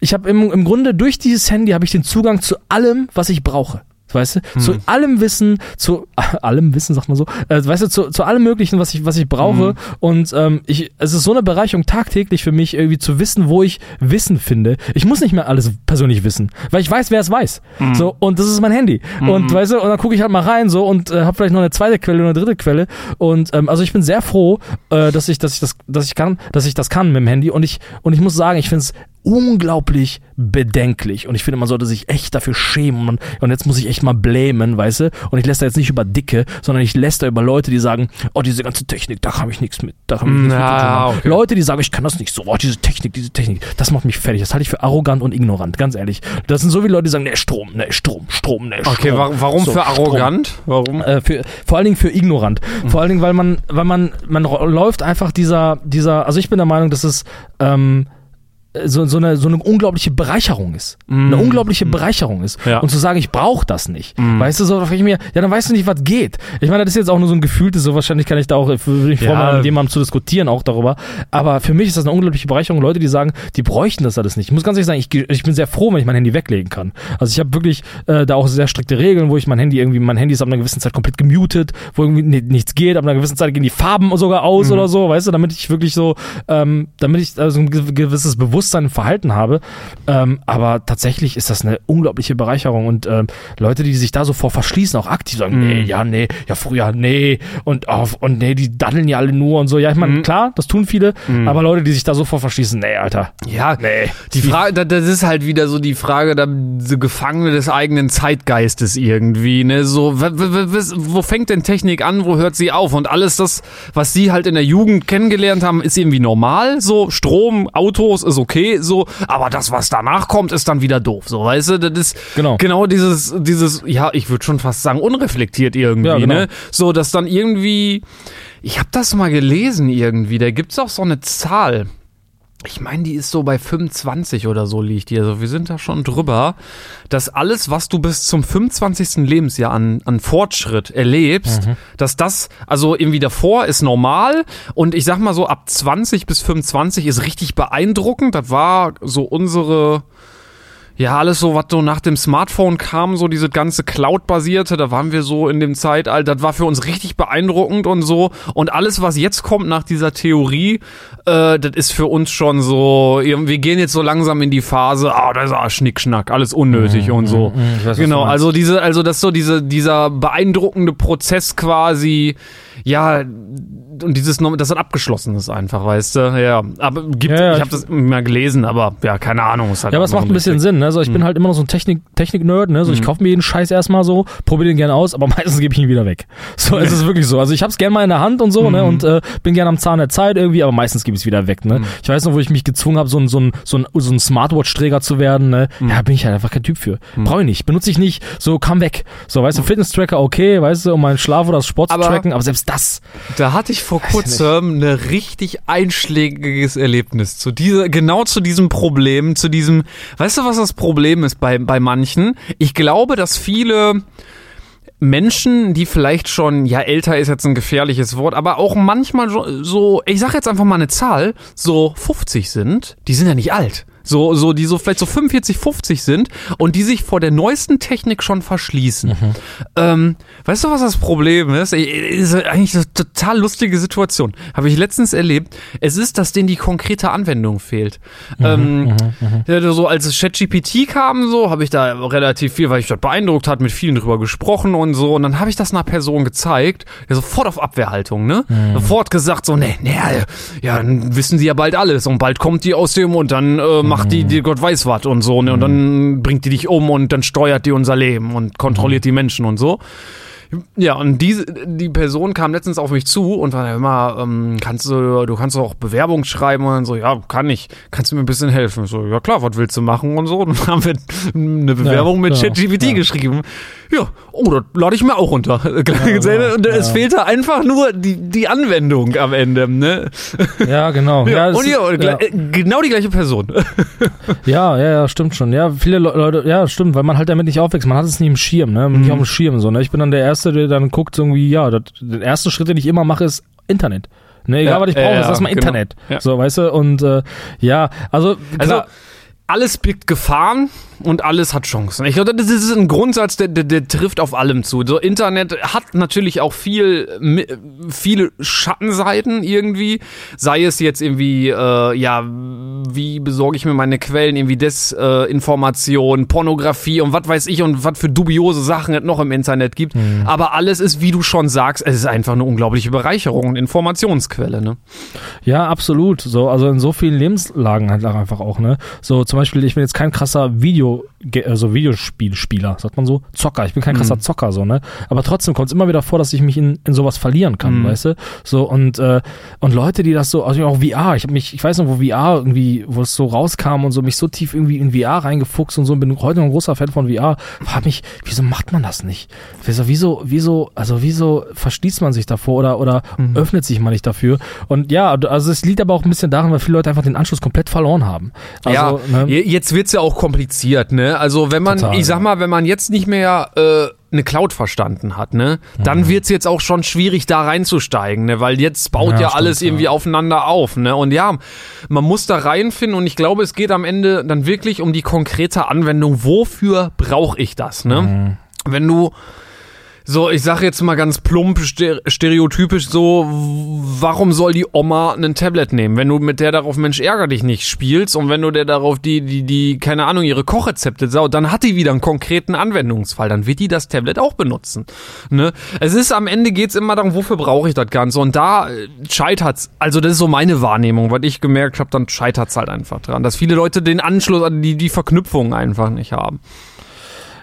ich habe im, im Grunde durch dieses Handy habe ich den Zugang zu allem, was ich brauche. Weißt du? Zu allem Wissen, zu [laughs] allem Wissen, sagt man so, äh, weißt du, zu, zu allem Möglichen, was ich, was ich brauche. Und ähm, ich, es ist so eine Bereicherung tagtäglich für mich, irgendwie zu wissen, wo ich Wissen finde. Ich muss nicht mehr alles persönlich wissen, weil ich weiß, wer es weiß. So, und das ist mein Handy. Und weißt du, und dann gucke ich halt mal rein so und äh, habe vielleicht noch eine zweite Quelle oder eine dritte Quelle. Und ähm, also ich bin sehr froh, äh, dass ich, dass ich das, dass ich kann, dass ich das kann mit dem Handy. Und ich, und ich muss sagen, ich finde es unglaublich bedenklich. Und ich finde, man sollte sich echt dafür schämen. Und, und jetzt muss ich echt mal blamen, weißt du? Und ich lässt da jetzt nicht über Dicke, sondern ich lässt da über Leute, die sagen, oh, diese ganze Technik, da habe ich nichts mit. Da hab ich nichts Na, mit zu tun. okay. Leute, die sagen, ich kann das nicht so, oh, diese Technik, diese Technik, das macht mich fertig. Das halte ich für arrogant und ignorant, ganz ehrlich. Das sind so wie Leute, die sagen, ne, Strom, ne, Strom, Strom, ne, Strom. Okay, wa warum So, für Strom. arrogant? Warum? Äh, für, vor allen Dingen für ignorant. Vor allen Dingen, weil man, weil man, man läuft einfach dieser, dieser, also ich bin der Meinung, dass es ähm, so, so, eine, so eine unglaubliche Bereicherung ist. Eine unglaubliche Bereicherung ist. Ja. Und zu sagen, ich brauche das nicht. Weißt du, so, ich mir, ja, dann weißt du nicht, was geht. Ich meine, das ist jetzt auch nur so ein gefühltes, so wahrscheinlich kann ich da auch, würde ich Ja. freuen, mal mit jemandem zu diskutieren, auch darüber. Aber für mich ist das eine unglaubliche Bereicherung. Leute, die sagen, die bräuchten das alles nicht. Ich muss ganz ehrlich sagen, ich, ich bin sehr froh, wenn ich mein Handy weglegen kann. Also ich habe wirklich äh, da auch sehr strikte Regeln, wo ich mein Handy irgendwie, mein Handy ist ab einer gewissen Zeit komplett gemutet, wo irgendwie ni- nichts geht, ab einer gewissen Zeit gehen die Farben sogar aus oder so, weißt du, damit ich wirklich so, ähm, damit ich also ein ge- gewisses Bewusstsein im Verhalten habe. Ähm, aber tatsächlich ist das eine unglaubliche Bereicherung und ähm, Leute, die sich da so vor verschließen, auch aktiv sagen, nee, ja, nee, ja, früher, nee, und, oh, und nee, die daddeln ja alle nur und so. Ja, ich meine, klar, das tun viele, aber Leute, die sich da so vor verschließen, nee, Alter. Ja, Nee. die Frage, da- das ist halt wieder so die Frage, da, so Gefangene des eigenen Zeitgeistes irgendwie, ne, so, wo fängt denn Technik an, wo hört sie auf? Und alles das, was sie halt in der Jugend kennengelernt haben, ist irgendwie normal, so, Strom, Autos ist okay, so, aber das, was danach kommt, ist dann wieder doof, so, weißt du, das ist Genau. genau dieses, dieses, ja, ich würde schon fast sagen, unreflektiert irgendwie, Ja, genau. ne, so, dass dann irgendwie, ich habe das mal gelesen irgendwie, da gibt's auch so eine Zahl, ich meine, die ist so bei 25 oder so liegt die. Also wir sind da schon drüber, dass alles, was du bis zum 25. Lebensjahr an, an Fortschritt erlebst, dass das, also irgendwie davor ist normal und ich sag mal so ab 20 bis 25 ist richtig beeindruckend. Das war so unsere, ja, alles so, was so nach dem Smartphone kam, so diese ganze Cloud-basierte, da waren wir so in dem Zeitalter, das war für uns richtig beeindruckend und so. Und alles, was jetzt kommt nach dieser Theorie, äh, das ist für uns schon so, wir gehen jetzt so langsam in die Phase, ah, das ist ah, Schnickschnack, alles unnötig und so. ich weiß, was genau, also diese, also das so diese, dieser beeindruckende Prozess quasi, ja, und dieses, das dann abgeschlossen ist einfach, weißt du, ja. Aber gibt, Ja, ja, ich habe das mal gelesen, aber ja, keine Ahnung. Ist halt Ja, aber es macht ein bisschen Sinn, ne? Also ich bin halt immer noch so ein Technik, Technik-Nerd, ne? So ich kaufe mir jeden Scheiß erstmal so, probiere den gerne aus, aber [laughs] meistens gebe ich ihn wieder weg. So, es ist wirklich so. Also ich hab's gern mal in der Hand und so, ne? Und äh, bin gerne am Zahn der Zeit irgendwie, aber meistens gebe ich es wieder weg, ne? Ich weiß noch, wo ich mich gezwungen habe, so ein, so ein, so ein, so ein Smartwatch-Träger zu werden, ne? Ja, bin ich halt einfach kein Typ für. Brauche ich nicht. Benutze ich nicht. So, komm weg. So, weißt du, Fitness-Tracker okay, weißt du, um meinen Schlaf oder das Sport zu Aber- tracken, aber selbst das. Da hatte ich vor kurzem eine richtig einschlägiges Erlebnis zu dieser, genau zu diesem Problem, zu diesem, weißt du, was das Problem ist bei, bei manchen? Ich glaube, dass viele Menschen, die vielleicht schon, ja, älter ist jetzt ein gefährliches Wort, aber auch manchmal so- so, ich sag jetzt einfach mal eine Zahl, so 50 sind, die sind ja nicht alt. So, so, die so vielleicht so 45, 50 sind und die sich vor der neuesten Technik schon verschließen. Ähm, weißt du, was das Problem ist? Ist eigentlich eine total lustige Situation. Habe ich letztens erlebt. Es ist, dass denen die konkrete Anwendung fehlt. ähm, ja, so als ChatGPT kam, so habe ich da relativ viel, weil ich das beeindruckt hat, mit vielen drüber gesprochen und so. Und dann habe ich das einer Person gezeigt, der sofort auf Abwehrhaltung, ne? Sofort gesagt so, ne, ne, ja, dann wissen sie ja bald alles und bald kommt die aus dem und dann äh, macht die, die Gott weiß was und so, ne? Und dann bringt die dich um und dann steuert die unser Leben und kontrolliert die Menschen und so. Ja, und diese, die Person kam letztens auf mich zu und war immer, ähm, kannst du, du kannst auch Bewerbung schreiben und dann so, ja, kann ich. Kannst du mir ein bisschen helfen? Ich so, ja klar, was willst du machen und so. Und [laughs] dann haben wir eine Bewerbung mit ja, ChatGPT ja. geschrieben. Ja, oh, das lade ich mir auch runter. [laughs] genau, und es ja. fehlte einfach nur die, die Anwendung am Ende, ne? [laughs] Ja, genau. Ja, und ist- ja, gle- äh, genau die gleiche Person. Ja, ja, ja, stimmt schon. Ja, viele Le- Leute, ja, stimmt, weil man halt damit nicht aufwächst. Man hat es nicht im Schirm, ne? Nicht auf dem Schirm, so, ne? Ich bin dann der Erste, der dann guckt, irgendwie, ja, das, der erste Schritt, den ich immer mache, ist Internet. Ne, egal Ja, was ich brauche, ja, ist erstmal genau. Internet. So, weißt du, und äh, ja, also, Also, klar, alles birgt Gefahren und alles hat Chancen. Ich glaube, das ist ein Grundsatz, der, der, der trifft auf allem zu. So Internet hat natürlich auch viel, viele Schattenseiten irgendwie. Sei es jetzt irgendwie, äh, ja, wie besorge ich mir meine Quellen, irgendwie Desinformation, Pornografie und was weiß ich und was für dubiose Sachen es noch im Internet gibt. Aber alles ist, wie du schon sagst, es ist einfach eine unglaubliche Bereicherung und Informationsquelle, ne? Ja, absolut. So, also in so vielen Lebenslagen halt auch einfach auch, ne? So, zum Beispiel, ich bin jetzt kein krasser Video, also Videospielspieler, sagt man so, Zocker. Ich bin kein krasser Zocker, so, ne? Aber trotzdem kommt es immer wieder vor, dass ich mich in, in sowas verlieren kann, weißt du? So, und, äh, und Leute, die das so, also auch VR, ich habe mich, ich weiß noch, wo VR irgendwie, wo es so rauskam und so, mich so tief irgendwie in VR reingefuchst und so, und bin heute noch ein großer Fan von VR, frag mich, wieso macht man das nicht? Wieso, wieso, wieso, also wieso verschließt man sich davor oder, oder öffnet sich man nicht dafür? Und ja, also es liegt aber auch ein bisschen daran, weil viele Leute einfach den Anschluss komplett verloren haben. Also, ja, ne? je- jetzt wird's ja auch kompliziert, ne? Also wenn man, Total, ich sag mal, wenn man jetzt nicht mehr äh, eine Cloud verstanden hat, ne, dann Mhm. wird's jetzt auch schon schwierig, da reinzusteigen, ne? Weil jetzt baut ja, Ja, stimmt, alles irgendwie ja. aufeinander auf, ne? Und ja, man muss da reinfinden und ich glaube, es geht am Ende dann wirklich um die konkrete Anwendung. Wofür brauche ich das, ne? Mhm. Wenn du so, ich sag jetzt mal ganz plump, ster- stereotypisch so, warum soll die Oma ein Tablet nehmen, wenn du mit der darauf Mensch ärger dich nicht spielst und wenn du der darauf die, die, die, keine Ahnung, ihre Kochrezepte saut, dann hat die wieder einen konkreten Anwendungsfall, dann wird die das Tablet auch benutzen. Ne? Es ist am Ende geht's immer darum, wofür brauche ich das Ganze und da äh, scheitert's, also das ist so meine Wahrnehmung, weil ich gemerkt habe, dann scheitert's halt einfach dran, dass viele Leute den Anschluss, die, die Verknüpfung einfach nicht haben.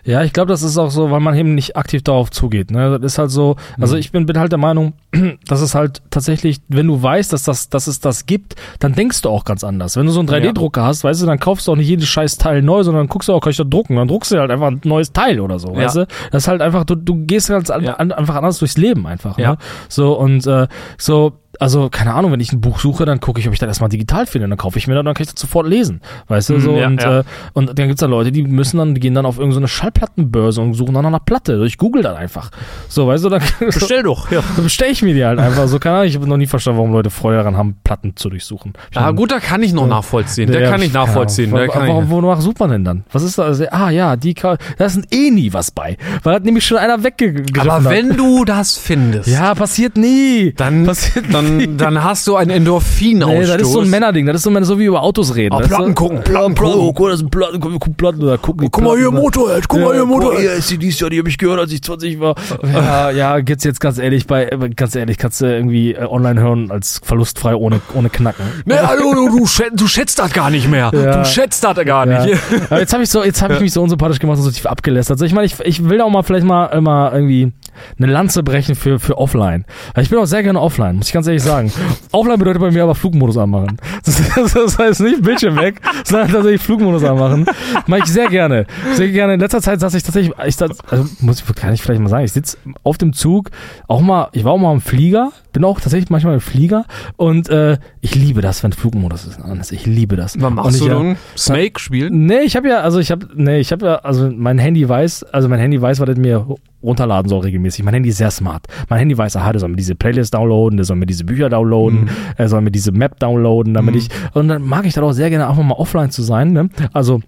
Ja, ich glaube, das ist auch so, weil man eben nicht aktiv darauf zugeht. Ne? Das ist halt so, Mhm. also ich bin, bin halt der Meinung, [clears throat] dass es halt tatsächlich, wenn du weißt, dass, das, dass es das gibt, dann denkst du auch ganz anders. Wenn du so einen 3D-Drucker hast, weißt du, dann kaufst du auch nicht jedes scheiß Teil neu, sondern guckst du auch, kann ich das drucken? Dann druckst du halt einfach ein neues Teil oder so, weißt du? Das ist halt einfach, du, du gehst ganz an, Ja. an, einfach anders durchs Leben einfach. Ja. Ne? So und äh, so, also keine Ahnung, wenn ich ein Buch suche, dann gucke ich, ob ich das erstmal digital finde, dann kaufe ich mir das, dann kann ich das sofort lesen, weißt du, Mhm, so ja, und ja. Äh, und dann gibt's da Leute, die müssen dann, die gehen dann auf irgendeine so Schallplattenbörse und suchen dann nach einer Platte. Ich google das einfach. So, weißt du, dann, [laughs] doch, ja. dann [laughs] bestell ich mir die halt einfach. So, keine Ahnung, ich habe noch nie verstanden, warum Leute Freude daran haben, Platten zu durchsuchen. Ah, gut, da kann ich noch nachvollziehen. Der Ja, kann ich nachvollziehen. Ahnung. Der kann Warum, ich. wonach sucht man denn dann? Was ist da? Also, ah ja, die, da ist eh nie was bei. Weil hat nämlich schon einer weggegriffen. Aber hat. wenn du das findest, Ja, passiert nie. dann, passiert dann, [laughs] dann hast du einen Endorphinausstoß. Nee, das ist so ein Männerding. Das ist so, so wie über Autos reden. Ah, du? Platten gucken, Platten ja, Platten gucken. gucken. Das ein Platten, guck, guck Platten oder gucken. guck mal hier, Platten. Motorhead, guck ja, mal hier, Motorhead. Hier ist die dies Jahr, die habe ich gehört, als ich 20 war. Ja, [laughs] ja, geht's jetzt ganz ehrlich bei, ganz ehrlich, kannst du irgendwie äh, online hören als verlustfrei ohne, ohne Knacken. Nee, hallo, du, du, schätzt, du schätzt das gar nicht mehr. Ja. Du schätzt das gar Ja. nicht. Aber jetzt habe ich so, jetzt habe ich mich so unsympathisch gemacht und so tief abgelästert. Also ich meine, ich, ich will auch mal vielleicht mal immer irgendwie eine Lanze brechen für, für offline. Ich bin auch sehr gerne offline, muss ich ganz ehrlich sagen. offline bedeutet bei mir aber Flugmodus anmachen. Das, das, heißt nicht Bildschirm weg, sondern tatsächlich Flugmodus anmachen. Mache ich sehr gerne. Sehr gerne. In letzter Zeit saß ich tatsächlich, ich saß, also muss ich, kann ich vielleicht mal sagen, ich sitze auf dem Zug, auch mal, ich war auch mal im Flieger, bin auch tatsächlich manchmal im Flieger und äh, ich liebe das, wenn Flugmodus ist. Anders. Ich liebe das. Was machst ich, du ja- nun? Snake spielen? Nee, ich habe ja, also ich habe, nee, ich habe ja, also mein Handy weiß, also mein Handy weiß, was es mir runterladen soll regelmäßig. Mein Handy ist sehr smart. Mein Handy weiß, aha, der soll mir diese Playlist downloaden, der soll mir diese Bücher downloaden, er soll mir diese Map downloaden, damit ich, und dann mag ich das auch sehr gerne, auch mal offline zu sein, ne? Also,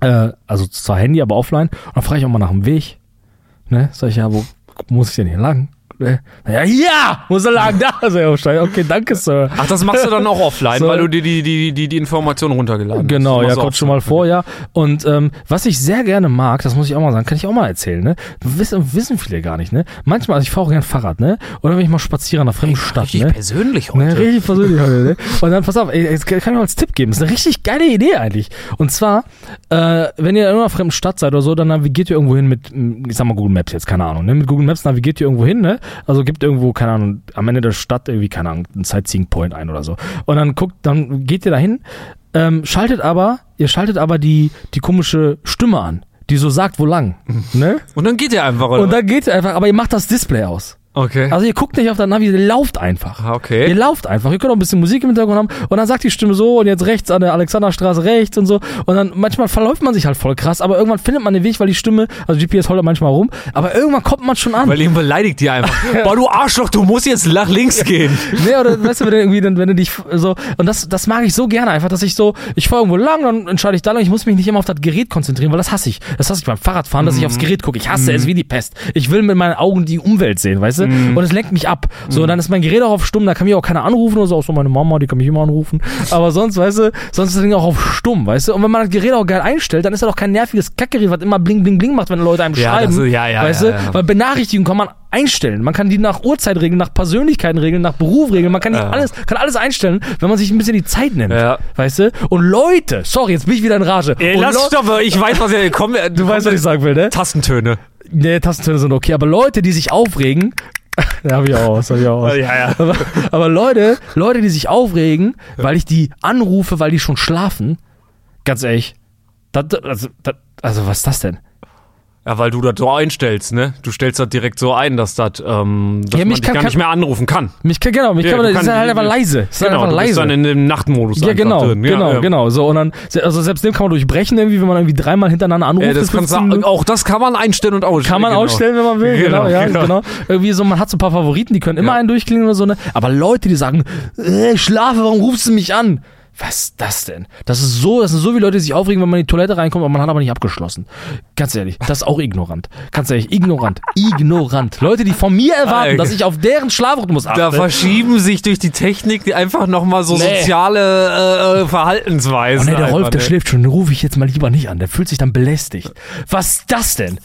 äh, also zwar Handy, aber offline. Und dann frage ich auch mal nach dem Weg, ne? Sag ich, ja, wo muss ich denn hier lang? Ne? Ja, ja, muss er sagen, da. [laughs] Ja, scheiße, okay, danke, Sir. Ach, das machst du dann auch offline, [laughs] So. weil du dir die, die, die, die Informationen runtergeladen hast. Genau, ja, kommt schon mal vor, ja. Und ähm, was ich sehr gerne mag, das muss ich auch mal sagen, kann ich auch mal erzählen, ne? Wissen, wissen viele gar nicht, ne? Manchmal, also ich fahre auch gern Fahrrad, ne? Oder wenn ich mal spazieren in einer fremden Stadt, Richtig ne? persönlich Ne, heute. richtig persönlich heute, ne? [laughs] Und dann, pass auf, ey, das kann ich mir als Tipp geben. Das ist eine richtig geile Idee eigentlich. Und zwar, äh, wenn ihr in einer fremden Stadt seid oder so, dann navigiert ihr irgendwo hin mit, ich sag mal Google Maps jetzt, keine Ahnung, ne? Mit Google Maps navigiert ihr irgendwo hin, ne? Also gibt irgendwo, keine Ahnung, am Ende der Stadt irgendwie, keine Ahnung, einen Sightseeing Point ein oder so. Und dann guckt, dann geht ihr dahin, ähm, schaltet aber, ihr schaltet aber die, die komische Stimme an, die so sagt, wo lang, ne? Und dann geht der einfach, oder? Und dann geht ihr einfach, aber ihr macht das Display aus. Okay. Also ihr guckt nicht auf das Navi, ihr lauft einfach. Ah, okay. Ihr lauft einfach. Ihr könnt auch ein bisschen Musik im Hintergrund haben. Und dann sagt die Stimme so und jetzt rechts an der Alexanderstraße rechts und so. Und dann manchmal verläuft man sich halt voll krass, aber irgendwann findet man den Weg, weil die Stimme, also GPS holt manchmal rum, aber irgendwann kommt man schon an. Weil ihn beleidigt die einfach. [laughs] Boah, du Arschloch, du musst jetzt nach links gehen. [laughs] Nee, oder weißt du, wenn du irgendwie, dann, wenn du dich so, und das, das mag ich so gerne einfach, dass ich so, ich fahre irgendwo lang, dann entscheide ich da lang, ich muss mich nicht immer auf das Gerät konzentrieren, weil das hasse ich. Das hasse ich beim Fahrradfahren, dass ich aufs Gerät gucke. Ich hasse es wie die Pest. Ich will mit meinen Augen die Umwelt sehen, weißt du? Und es lenkt mich ab. So, dann ist mein Gerät auch auf stumm, da kann mich auch keiner anrufen oder so, so meine Mama, die kann mich immer anrufen. Aber sonst, weißt du, sonst ist das Ding auch auf stumm, weißt du? Und wenn man das Gerät auch geil einstellt, dann ist das auch kein nerviges Kackgerät, was immer bling, bling, bling macht, wenn Leute einem Ja, schreiben. das ja, ja, weißt du? Weil Benachrichtigungen kann man einstellen. Man kann die nach Uhrzeit regeln, nach Persönlichkeiten regeln, nach Beruf regeln. Man kann die Ja. alles, kann alles einstellen, wenn man sich ein bisschen die Zeit nimmt. Ja. Weißt du? Und Leute, sorry, jetzt bin ich wieder in Rage. Ey, Und lass stoppen, ich weiß, was er komm, Du weißt, was ich sagen will, ne? Tastentöne. Nee, Tastentöne sind okay, aber Leute, die sich aufregen, [laughs] da hab ich auch was, hab ich auch. Ja, ja. [laughs] Aber, aber Leute, Leute, die sich aufregen, weil ich die anrufe, weil die schon schlafen, ganz ehrlich, das, also, das, also was ist das denn? Ja, weil du das so einstellst, ne? Du stellst das direkt so ein, dass das, ähm, dass Ja, man dich kann- gar kann- nicht mehr anrufen kann. Mich kann, genau, mich Ja, kann man, das ist halt einfach leise. Ist Genau, einfach du bist leise. dann in dem Nachtmodus Ja, genau, drin. genau, ja. genau. So, und dann, also selbst dem kann man durchbrechen irgendwie, wenn man irgendwie dreimal hintereinander anruft. Ja, das kannst 15 du, auch das kann man einstellen und ausstellen. Kann man genau. ausstellen, wenn man will, genau, Genau, ja, genau. genau. Irgendwie so, man hat so ein paar Favoriten, die können immer einen durchklingen oder so, ne? Aber Leute, die sagen, äh, ich schlafe, warum rufst du mich an? Was ist das denn? Das ist so, das sind so viele Leute, die sich aufregen, wenn man in die Toilette reinkommt, aber man hat aber nicht abgeschlossen. Ganz ehrlich, das ist auch ignorant. Ganz ehrlich, ignorant. Ignorant. Leute, die von mir erwarten, Alter. dass ich auf deren Schlafrhythmus achte. Da verschieben sich durch die Technik die einfach nochmal so Nee. soziale äh, Verhaltensweisen. Oh ne, der einfach, Rolf, der ne? schläft schon, den rufe ich jetzt mal lieber nicht an. Der fühlt sich dann belästigt. Was ist das denn?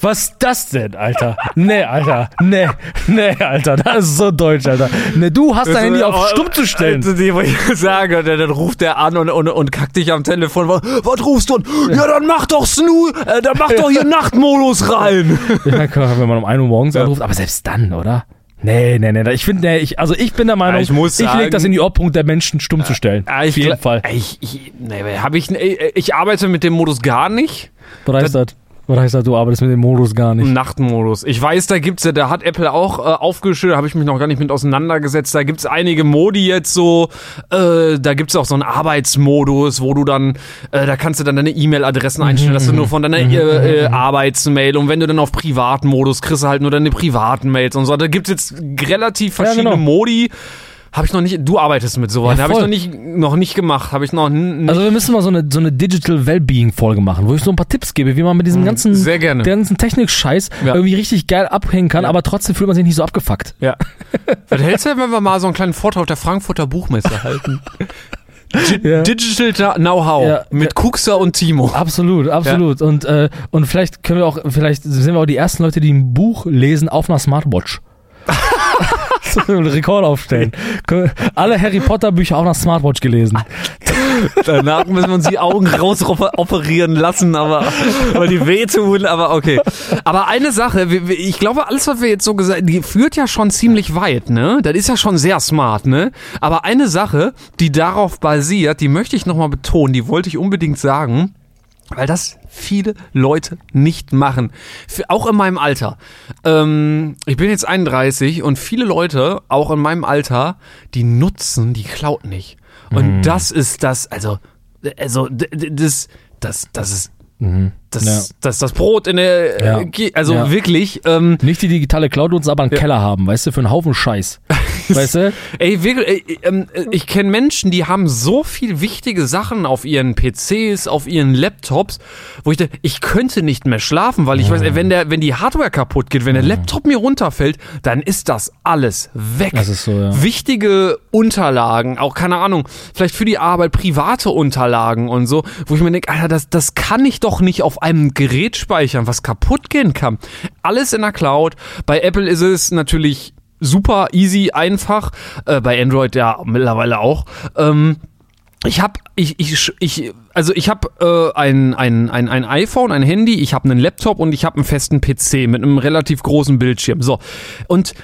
Was ist das denn, Alter? Nee, Alter. Nee, nee, Alter. Das ist so deutsch, Alter. Nee, du hast dein Handy auf stumm zu stellen. Also, die, wo ich [laughs] sage, dann, ruft der an und, und, und kackt dich am Telefon. Was, was rufst du? Ja, dann mach doch Snoo, äh, dann mach doch hier [laughs] Nachtmodus rein. Ja, klar, wenn man um 1 Uhr morgens anruft. Aber selbst dann, oder? Nee, nee, nee. Ich finde, nee, ich, also ich bin der Meinung, ich muss ich leg sagen- das in die Obpunkt der Menschen, stumm zu stellen. Ich Auf jeden Fall. Ich, ich, nee, hab ich, ich, ich arbeite mit dem Modus gar nicht. Was heißt das? Was heißt das? Du arbeitest mit dem Modus gar nicht. Nachtmodus. Ich weiß, da gibt's ja, da hat Apple auch äh, aufgeschüttet, habe ich mich noch gar nicht mit auseinandergesetzt. Da gibt's einige Modi jetzt so, äh, da gibt's auch so einen Arbeitsmodus, wo du dann, äh, da kannst du dann deine E-Mail-Adressen einstellen, dass du nur von deiner äh, äh, Arbeitsmail und wenn du dann auf Privatmodus kriegst du halt nur deine privaten Mails und so. Da gibt's jetzt relativ verschiedene genau. Modi. Habe ich noch nicht, du arbeitest mit sowas, Ja, habe ich noch nicht, noch nicht gemacht, habe ich noch nicht. Also wir müssen mal so eine, so eine Digital Wellbeing-Folge machen, wo ich so ein paar Tipps gebe, wie man mit diesem ganzen, Mhm. sehr gerne. der ganzen Technik-Scheiß Ja. irgendwie richtig geil abhängen kann, aber trotzdem fühlt man sich nicht so abgefuckt. Ja. [laughs] Was hältst du, wenn wir mal so einen kleinen Vortrag auf der Frankfurter Buchmesse halten? Ja. Digital Know-how Ja. mit Kuxer und Timo. Absolut, absolut. Und, äh, und vielleicht können wir auch, vielleicht sind wir auch die ersten Leute, die ein Buch lesen auf einer Smartwatch. So einen Rekord aufstellen. Alle Harry Potter Bücher auf einer Smartwatch gelesen. Danach müssen wir uns die Augen raus operieren lassen, aber weil die wehtun, aber okay. Aber eine Sache, ich glaube, alles, was wir jetzt so gesagt die führt ja schon ziemlich weit, ne? Das ist ja schon sehr smart, ne? Aber eine Sache, die darauf basiert, die möchte ich nochmal betonen, die wollte ich unbedingt sagen. Weil das viele Leute nicht machen. Für, auch in meinem Alter. Ähm, ich bin jetzt 31 und viele Leute, auch in meinem Alter, die nutzen die Cloud nicht. Und das ist das, also, also, das, das, das ist, das, Ja. das das Brot in der, Ja. äh, also Ja. wirklich, ähm, Nicht die digitale Cloud uns aber einen Keller haben, weißt du, für einen Haufen Scheiß. [laughs] weißt du? Ey, wirklich, ey, ähm, äh, ich kenne Menschen, die haben so viel wichtige Sachen auf ihren PCs, auf ihren Laptops, wo ich denke, ich könnte nicht mehr schlafen, weil ich weiß, ey, wenn der, wenn die Hardware kaputt geht, wenn der Laptop mir runterfällt, dann ist das alles weg. Das ist so, ja. Wichtige Unterlagen, auch keine Ahnung, vielleicht für die Arbeit private Unterlagen und so, wo ich mir denke, Alter, das, das kann ich doch nicht auf einem Gerät speichern, was kaputt gehen kann. Alles in der Cloud. Bei Apple ist es natürlich super easy, einfach. Äh, bei Android ja mittlerweile auch. Ähm, ich habe ich ich ich also ich habe äh, ein, ein ein ein iPhone, ein Handy, ich habe einen Laptop und ich habe einen festen PC mit einem relativ großen Bildschirm. So und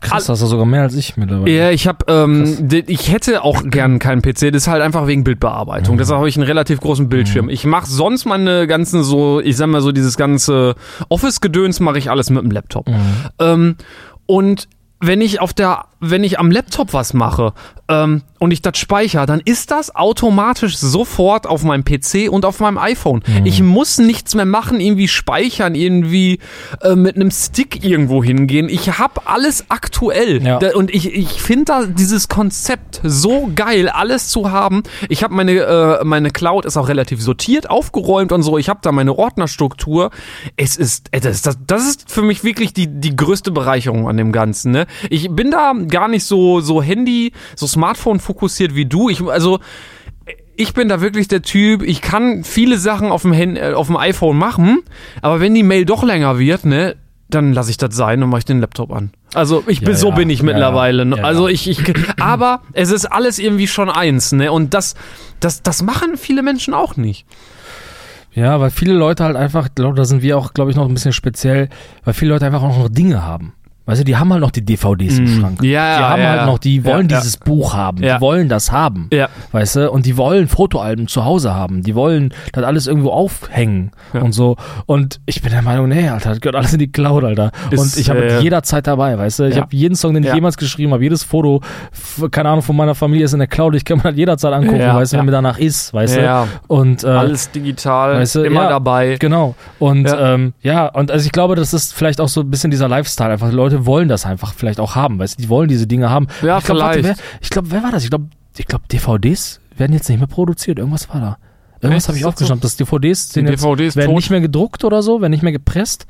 Krass, das ist sogar mehr als ich mittlerweile. ja, ich habe, ähm, ich hätte auch gern keinen PC. Das ist halt einfach wegen Bildbearbeitung. Deshalb habe ich einen relativ großen Bildschirm. Ich mache sonst meine ganzen so, ich sag mal so dieses ganze Office-Gedöns mache ich alles mit dem Laptop. Ähm, und wenn ich auf der, wenn ich am Laptop was mache ähm, und ich das speichere, dann ist das automatisch sofort auf meinem PC und auf meinem iPhone. Ich muss nichts mehr machen, irgendwie speichern, irgendwie äh, mit einem Stick irgendwo hingehen. Ich habe alles aktuell. Ja. Und ich, ich finde da dieses Konzept so geil, alles zu haben. Ich habe meine, äh, meine Cloud ist auch relativ sortiert, aufgeräumt und so. Ich habe da meine Ordnerstruktur. Es ist, äh, das, das, das ist für mich wirklich die, die größte Bereicherung an dem Ganzen. Ne? Ich bin da gar nicht so, so Handy, so Smartphone fokussiert wie du. Ich, also, ich bin da wirklich der Typ, ich kann viele Sachen auf dem, Hand, äh, auf dem iPhone machen, aber wenn die Mail doch länger wird, ne, dann lasse ich das sein und mache ich den Laptop an. Also ich bin Ja, so ja. bin ich Ja, mittlerweile. ne? also ich, ich aber es ist alles irgendwie schon eins, ne? Und das das das machen viele Menschen auch nicht. Ja, weil viele Leute halt einfach, glaub, da sind wir auch, glaube ich, noch ein bisschen speziell, weil viele Leute einfach auch noch Dinge haben. Weißt du, die haben halt noch die DVDs im Schrank. Mm. Ja, die haben ja, halt noch, die wollen ja, dieses Buch haben, Ja. die wollen das haben. Ja. Weißt du, und die wollen Fotoalben zu Hause haben, die wollen das alles irgendwo aufhängen Ja. und so. Und ich bin der Meinung, nee, Alter, das gehört alles in die Cloud, Alter. Ist, und ich habe äh, jederzeit dabei, weißt du. Ich ja. habe jeden Song, den ich Ja. jemals geschrieben habe, jedes Foto, keine Ahnung, von meiner Familie ist in der Cloud, ich kann mir das jederzeit angucken, Ja, weißt du, ja. wenn mir danach ist, weißt Ja. du. Und äh, Alles digital, Weißt du, immer ja, dabei. Genau. Und Ja. ja. Ähm, ja, und also ich glaube, das ist vielleicht auch so ein bisschen dieser Lifestyle. Einfach, die Leute wollen das einfach vielleicht auch haben, weißt du, die wollen diese Dinge haben. Ja, ich glaub, warte, wer, ich glaube, wer war das? Ich glaube, ich glaube, DVDs werden jetzt nicht mehr produziert. Irgendwas war da. Irgendwas habe ich aufgeschnappt, dass DVDs, Die sind jetzt, DVD ist werden tot. nicht mehr gedruckt oder so, werden nicht mehr gepresst.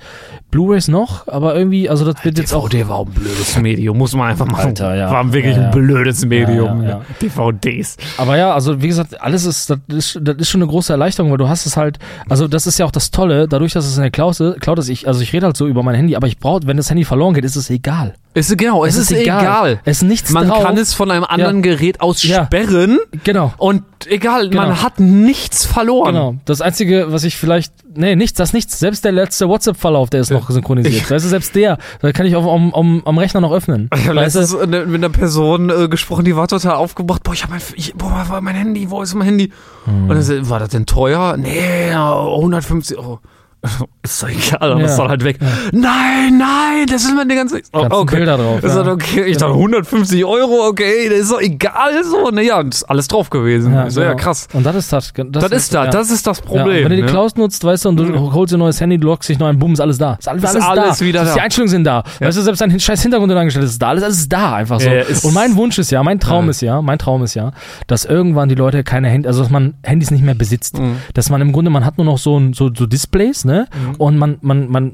Blu-rays noch, aber irgendwie, also das wird jetzt auch. DVD war ein blödes Medium, muss man einfach machen. Alter, ja. War wirklich Ja, ja. ein blödes Medium. Ja. DVDs. Aber ja, also wie gesagt, alles ist das, ist, das ist schon eine große Erleichterung, weil du hast es halt, also das ist ja auch das Tolle, dadurch, dass es in der Cloud ist, Cloud ist ich, also ich rede halt so über mein Handy, aber ich brauche, wenn das Handy verloren geht, ist es egal. Ist genau, es, ist, egal. Es ist nichts Man drauf. kann es von einem anderen Gerät aus Ja. sperren Genau. und egal, Genau. man hat nichts verloren. Genau. Das einzige, was ich vielleicht, nee, nichts, das nichts. Selbst der letzte WhatsApp-Verlauf, der ist noch synchronisiert. Weißt du, selbst der, da kann ich auf, am, am, am Rechner noch öffnen. Ich habe letztens mit einer Person äh, gesprochen, die war total aufgebracht. Boah, ich habe mein, ich, boah, mein Handy, wo ist mein Handy? Hm. Und dann war das denn teuer? Nee, ja, 150 Euro. [laughs] Ist doch egal, aber Ja. es soll halt weg. Nein, nein, das ist meine ganze. Oh, okay. Bilder drauf, Ist ja. halt okay. Ich dachte 150 Euro, okay, das ist doch egal so. Naja, und ist alles drauf gewesen. ich so, ja, genau. krass. Und das ist das. Das, ist da, ja. das ist das Ja, Problem. wenn du die ne? Cloud nutzt, weißt du, und du holst dir ein neues Handy, du loggst dich neu ein, bumm, ist alles da. Ist alles, Ist alles, alles da. wieder Das- da. Die Einstellungen sind da. Weißt du, selbst dein scheiß Hintergrund angestellt ist da. Alles, alles ist da, einfach so. Ja, ja, ist- und mein Wunsch ist ja, mein Traum Ja. ist ja, mein Traum ist ja, dass irgendwann die Leute keine Handy, also dass man Handys nicht mehr besitzt. Mhm. Dass man im Grunde, man hat nur noch so, ein, so, so Displays, ne? Und man, man, man,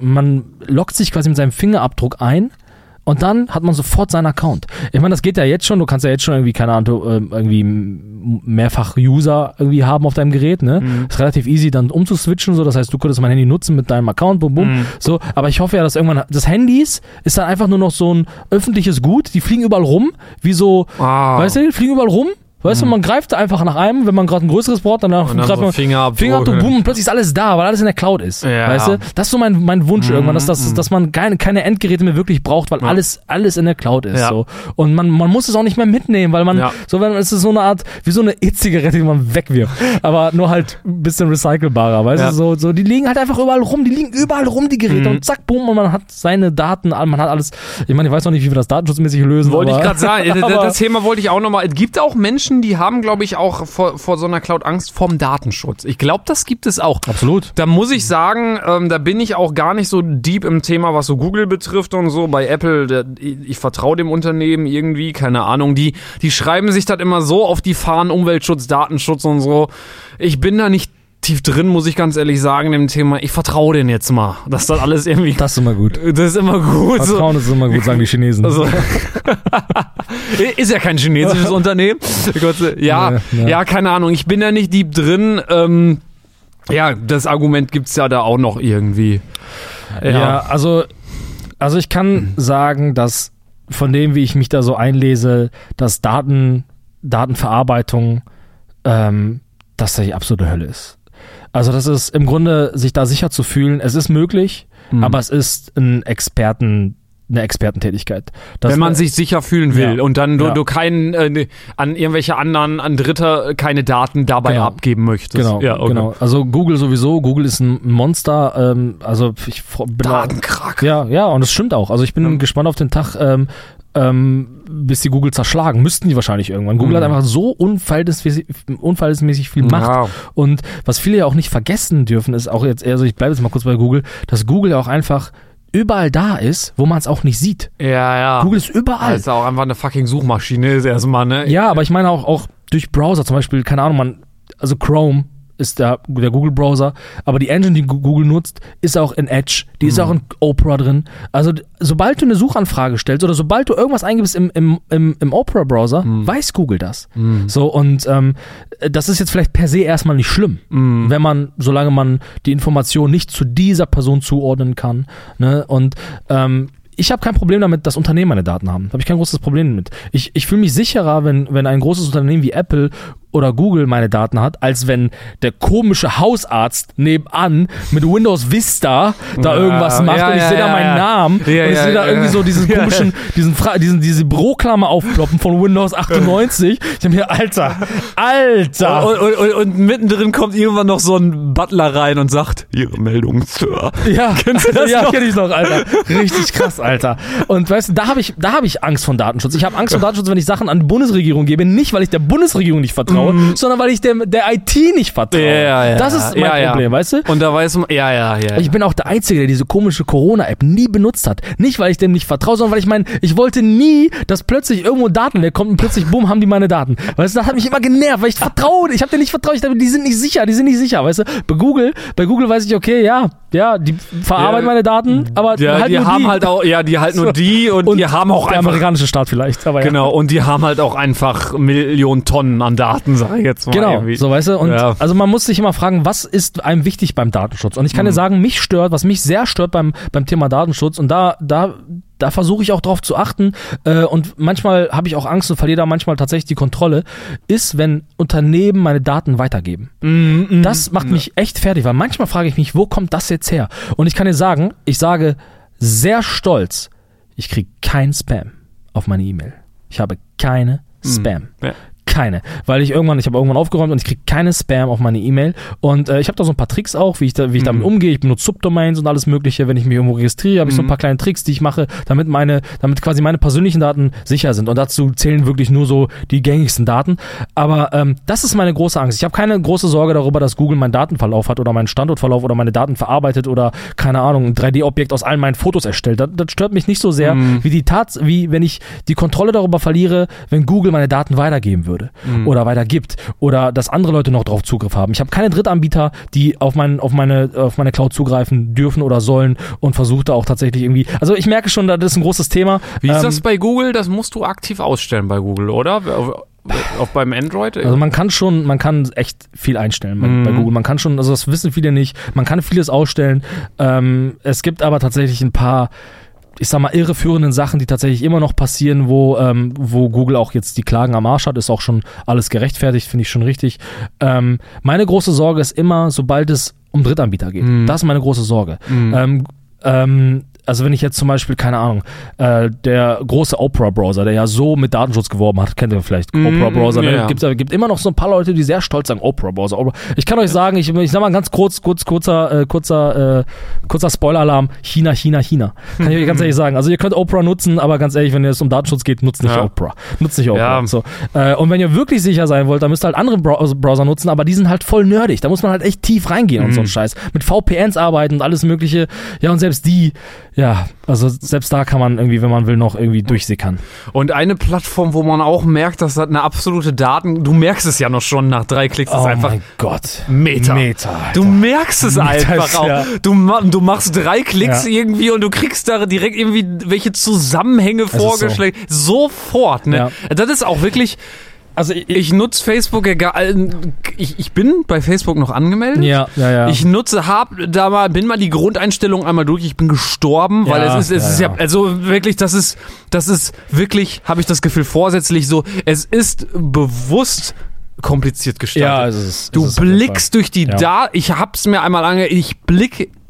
man loggt sich quasi mit seinem Fingerabdruck ein. Und dann hat man sofort seinen Account. Ich meine, das geht ja jetzt schon. Du kannst ja jetzt schon irgendwie, keine Ahnung, ähm, irgendwie mehrfach User irgendwie haben auf deinem Gerät, ne? Ist relativ easy dann umzuswitchen, so. Das heißt, du könntest mein Handy nutzen mit deinem Account, bum, bum. So. Aber ich hoffe ja, dass irgendwann, das Handys ist dann einfach nur noch so ein öffentliches Gut. Die fliegen überall rum, wie so, Ah. weißt du, die fliegen überall rum. Weißt du, man greift einfach nach einem, wenn man gerade ein größeres braucht, Und dann greift so man Fingerabdruck. Fingerabdruck, boom, und plötzlich ist alles da, weil alles in der Cloud ist. Ja. Weißt du? Das ist so mein, mein Wunsch irgendwann, dass, dass, mhm. dass man keine, keine Endgeräte mehr wirklich braucht, weil Ja. alles, alles in der Cloud ist. Ja. So. Und man, man muss es auch nicht mehr mitnehmen, weil man, so wenn es ist so eine Art, wie so eine E-Zigarette, die man wegwirft. Aber nur halt ein bisschen recycelbarer, weißt du? So, so, die liegen halt einfach überall rum, die liegen überall rum, die Geräte, Mhm. und zack, boom, und man hat seine Daten, man hat alles. Ich meine, ich weiß noch nicht, wie wir das datenschutzmäßig lösen. Wollte ich aber- gerade sagen, [laughs] das Thema wollte ich auch nochmal. Es gibt auch Menschen, Menschen, die haben, glaube ich, auch vor, vor so einer Cloud Angst vorm Datenschutz. Ich glaube, das gibt es auch. Absolut. Da muss ich sagen, ähm, da bin ich auch gar nicht so deep im Thema, was so Google betrifft und so. Bei Apple, der, ich, vertraue dem Unternehmen irgendwie, keine Ahnung. Die, die schreiben sich das immer so auf die Fahnen, Umweltschutz, Datenschutz und so. Ich bin da nicht tief drin, muss ich ganz ehrlich sagen, dem Thema. Ich vertraue denen jetzt mal, dass das alles irgendwie. Das ist immer gut. Das ist immer gut. Vertrauen ist immer gut, sagen die Chinesen. Also, [laughs] ist ja kein chinesisches [laughs] Unternehmen. Ja, Ja, ja, ja. keine Ahnung. Ich bin da nicht deep drin. Ähm, ja, das Argument gibt's ja da auch noch irgendwie. Ja, also, also ich kann sagen, dass von dem, wie ich mich da so einlese, dass Daten, Datenverarbeitung, ähm, dass das die absolute Hölle ist. Also das ist im Grunde, sich da sicher zu fühlen, es ist möglich, Mhm. aber es ist ein Experten, eine Expertentätigkeit. Das, Wenn man sich sicher fühlen will Ja. und dann du, Ja. du keinen äh, ne- an irgendwelche anderen, an Dritter keine Daten dabei Genau. abgeben möchtest. Genau, ja, okay. genau. Also Google sowieso, Google ist ein Monster, ähm, also ich bin da- Datenkrack. Ja, ja, und es stimmt auch. Also ich bin Ja. gespannt auf den Tag, ähm, ähm, bis die Google zerschlagen. Müssten die wahrscheinlich irgendwann. Google Mhm. hat einfach so unverhältnismäßig, unverhältnismäßig viel Macht. Ja. Und was viele ja auch nicht vergessen dürfen, ist auch jetzt, also ich bleibe jetzt mal kurz bei Google, dass Google ja auch einfach überall da ist, wo man es auch nicht sieht. Ja, ja. Google ist überall. Das ist auch einfach eine fucking Suchmaschine, ist erstmal, ne? Ja, aber ich meine auch, auch durch Browser, zum Beispiel, keine Ahnung, man, also Chrome ist der, der Google-Browser, aber die Engine, die Google nutzt, ist auch in Edge, die ist auch in Opera drin. Also sobald du eine Suchanfrage stellst oder sobald du irgendwas eingibst im, im, im, im Opera-Browser, weiß Google das. So, und ähm, das ist jetzt vielleicht per se erstmal nicht schlimm, wenn man, solange man die Information nicht zu dieser Person zuordnen kann. Ne? Und ähm, ich habe kein Problem damit, dass Unternehmen meine Daten haben. Habe ich kein großes Problem mit. Ich, ich fühle mich sicherer, wenn, wenn ein großes Unternehmen wie Apple oder Google meine Daten hat, als wenn der komische Hausarzt nebenan mit Windows Vista da Ja, irgendwas macht ja, und ich ja, sehe da ja, meinen ja. Namen und ich sehe da irgendwie so diesen [laughs] komischen, diesen, Fra diesen diese Büroklammer aufploppen von Windows 98. Ich habe mir, Alter, Alter. Und, und, und, und mittendrin kommt irgendwann noch so ein Butler rein und sagt, Ihre Meldung, Sir. Ja, [laughs] Kennst du das ja, noch? kenn ich noch, Alter. Richtig krass, Alter. Und weißt du, da habe ich, da habe ich Angst vor Datenschutz. Ich habe Angst vor [laughs] Datenschutz, wenn ich Sachen an die Bundesregierung gebe, nicht weil ich der Bundesregierung nicht vertraue, sondern weil ich der, der IT nicht vertraue. Mhm. Ja, ja, das ist mein. Problem, weißt du? Und da weiß man, ja, ja, ja. Ich bin auch der Einzige, der diese komische Corona-App nie benutzt hat. Nicht, weil ich dem nicht vertraue, sondern weil ich meine, ich wollte nie, dass plötzlich irgendwo Daten leer kommt und plötzlich, bumm, haben die meine Daten. Weißt du, das hat mich immer genervt, weil ich vertraue, ich habe denen nicht vertraut, ich dachte, die sind nicht sicher, die sind nicht sicher, weißt du? Bei Google, bei Google weiß ich, okay, ja, ja, die verarbeiten Ja. meine Daten, aber ja, halt die haben die. halt auch, ja, die halt nur die und, die haben auch der einfach, amerikanische Staat vielleicht, aber ja. genau, und die haben halt auch einfach Millionen Tonnen an Daten, sag ich jetzt mal. Genau, irgendwie. so weißt du. Und Ja. also man muss sich immer fragen, was ist einem wichtig beim Datenschutz? Und ich kann dir sagen, mich stört, was mich sehr stört beim, beim Thema Datenschutz, und da, da, da versuche ich auch drauf zu achten, äh, und manchmal habe ich auch Angst und verliere da manchmal tatsächlich die Kontrolle, ist, wenn Unternehmen meine Daten weitergeben. Das macht mich echt fertig, weil manchmal frage ich mich, wo kommt das jetzt her? Und ich kann dir sagen, ich sage sehr stolz, ich kriege kein Spam auf meine E-Mail. Ich habe keine Spam. Ja. Keine. Weil ich irgendwann, ich habe irgendwann aufgeräumt und ich kriege keine Spam auf meine E-Mail. Und äh, ich habe da so ein paar Tricks auch, wie ich, da, wie ich damit umgehe. Ich benutze Subdomains und alles Mögliche. Wenn ich mich irgendwo registriere, habe ich so ein paar kleine Tricks, die ich mache, damit meine, damit quasi meine persönlichen Daten sicher sind. Und dazu zählen wirklich nur so die gängigsten Daten. Aber ähm, das ist meine große Angst. Ich habe keine große Sorge darüber, dass Google meinen Datenverlauf hat oder meinen Standortverlauf oder meine Daten verarbeitet oder keine Ahnung, ein 3D-Objekt aus allen meinen Fotos erstellt. Das, das stört mich nicht so sehr, wie die Tats, wie wenn ich die Kontrolle darüber verliere, wenn Google meine Daten weitergeben würde oder weitergibt oder dass andere Leute noch drauf Zugriff haben. Ich habe keine Drittanbieter, die auf, mein, auf, meine, auf meine Cloud zugreifen dürfen oder sollen und versuche da auch tatsächlich irgendwie. Also ich merke schon, das ist ein großes Thema. Wie ist Ähm, das bei Google? Das musst du aktiv ausstellen bei Google, oder? Auf beim Android? Also man kann schon, man kann echt viel einstellen bei, Mhm. bei Google. Man kann schon, also das wissen viele nicht, man kann vieles ausstellen. Ähm, es gibt aber tatsächlich ein paar, ich sag mal, irreführenden Sachen, die tatsächlich immer noch passieren, wo, ähm, wo Google auch jetzt die Klagen am Arsch hat, ist auch schon alles gerechtfertigt, finde ich schon richtig. Ähm, meine große Sorge ist immer, sobald es um Drittanbieter geht. Mhm. Das ist meine große Sorge. Ähm, ähm, also wenn ich jetzt zum Beispiel, keine Ahnung, äh, der große Opera-Browser, der ja so mit Datenschutz geworben hat, kennt ihr vielleicht, Opera-Browser, ne? ja. gibt, gibt immer noch so ein paar Leute, die sehr stolz sagen, Opera-Browser. Opera. Ich kann euch sagen, ich, ich sag mal ganz kurz, kurz, kurzer, äh, kurzer, äh, kurzer Spoiler-Alarm, China, China, China. Kann ich euch ganz [laughs] ehrlich sagen. Also ihr könnt Opera nutzen, aber ganz ehrlich, wenn es um Datenschutz geht, nutzt nicht Ja. Opera. Nutzt nicht Opera. Ja. So. Äh, und wenn ihr wirklich sicher sein wollt, dann müsst ihr halt andere Browser, Browser nutzen, aber die sind halt voll nerdig. Da muss man halt echt tief reingehen und so ein Scheiß. Mit VPNs arbeiten und alles mögliche. Ja, und selbst die, ja, also selbst da kann man irgendwie, wenn man will, noch irgendwie durchsickern. Und eine Plattform, wo man auch merkt, dass das eine absolute Daten, du merkst es ja noch schon nach drei Klicks, ist oh einfach mein Gott. Meta. Meta. Du merkst es Meta einfach ist, auch. ja. Du, du machst drei Klicks Ja. irgendwie und du kriegst da direkt irgendwie welche Zusammenhänge ist so. vorgeschlagen. Sofort, ne? Ja. Das ist auch wirklich. Also ich, Ich nutze Facebook egal. Ich, ich bin bei Facebook noch angemeldet. ja, ja, ja. Ich nutze, hab da mal, bin mal die Grundeinstellung einmal durch. Ich bin gestorben, weil Ja, es ist, es ja, ist ja, also wirklich, das ist, das ist wirklich, habe ich das Gefühl, vorsätzlich so. Es ist bewusst kompliziert gestaltet. ja, es ist, Du es jeden blickst durch die Ja. Da, ich hab's mir einmal ange, ich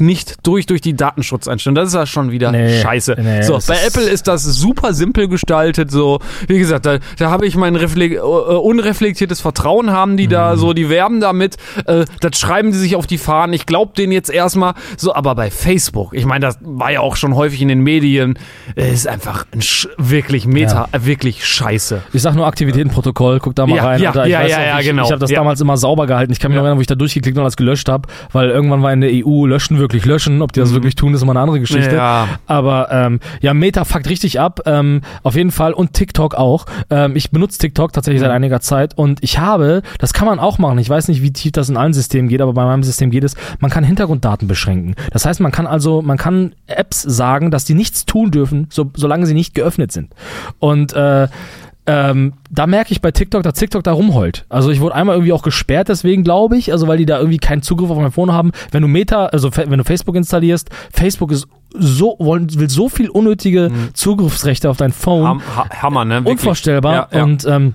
nicht durch durch die Datenschutzeinstellungen. Das ist ja schon wieder Nee, scheiße. nee, so, bei Apple ist das super simpel gestaltet. So, wie gesagt, da, da habe ich mein refle äh, unreflektiertes Vertrauen haben die da Mhm. so, die werben damit. Äh, das schreiben die sich auf die Fahnen. Ich glaube denen jetzt erstmal. So, aber bei Facebook, ich meine, das war ja auch schon häufig in den Medien, äh, ist einfach ein wirklich Meta, äh, wirklich scheiße. Ich sag nur Aktivitätenprotokoll, guck da mal Ja, rein. ja, Alter. Ich ja, weiß ja, ja, ich, genau. Ich habe das Ja. damals immer sauber gehalten. Ich kann mich noch Ja. erinnern, wo ich da durchgeklickt und alles gelöscht habe, weil irgendwann war in der EU löschen wirklich löschen. Ob die das wirklich tun, ist immer eine andere Geschichte. Mhm. Ja. Aber ähm, ja, Meta fuckt richtig ab. Ähm, auf jeden Fall und TikTok auch. Ähm, ich benutze TikTok tatsächlich Mhm. seit einiger Zeit und ich habe, das kann man auch machen. Ich weiß nicht, wie tief das in allen Systemen geht, aber bei meinem System geht es. Man kann Hintergrunddaten beschränken. Das heißt, man kann also, man kann Apps sagen, dass die nichts tun dürfen, so, solange sie nicht geöffnet sind. Und äh, ähm, da merke ich bei TikTok, dass TikTok da rumheult. Also ich wurde einmal irgendwie auch gesperrt, deswegen glaube ich, also weil die da irgendwie keinen Zugriff auf mein Phone haben. Wenn du Meta, also wenn du Facebook installierst, Facebook ist so, wollen, will so viel unnötige Zugriffsrechte auf dein Phone. Ham, ha, Hammer, ne? Wirklich. Unvorstellbar. Ja, ja. Und ähm,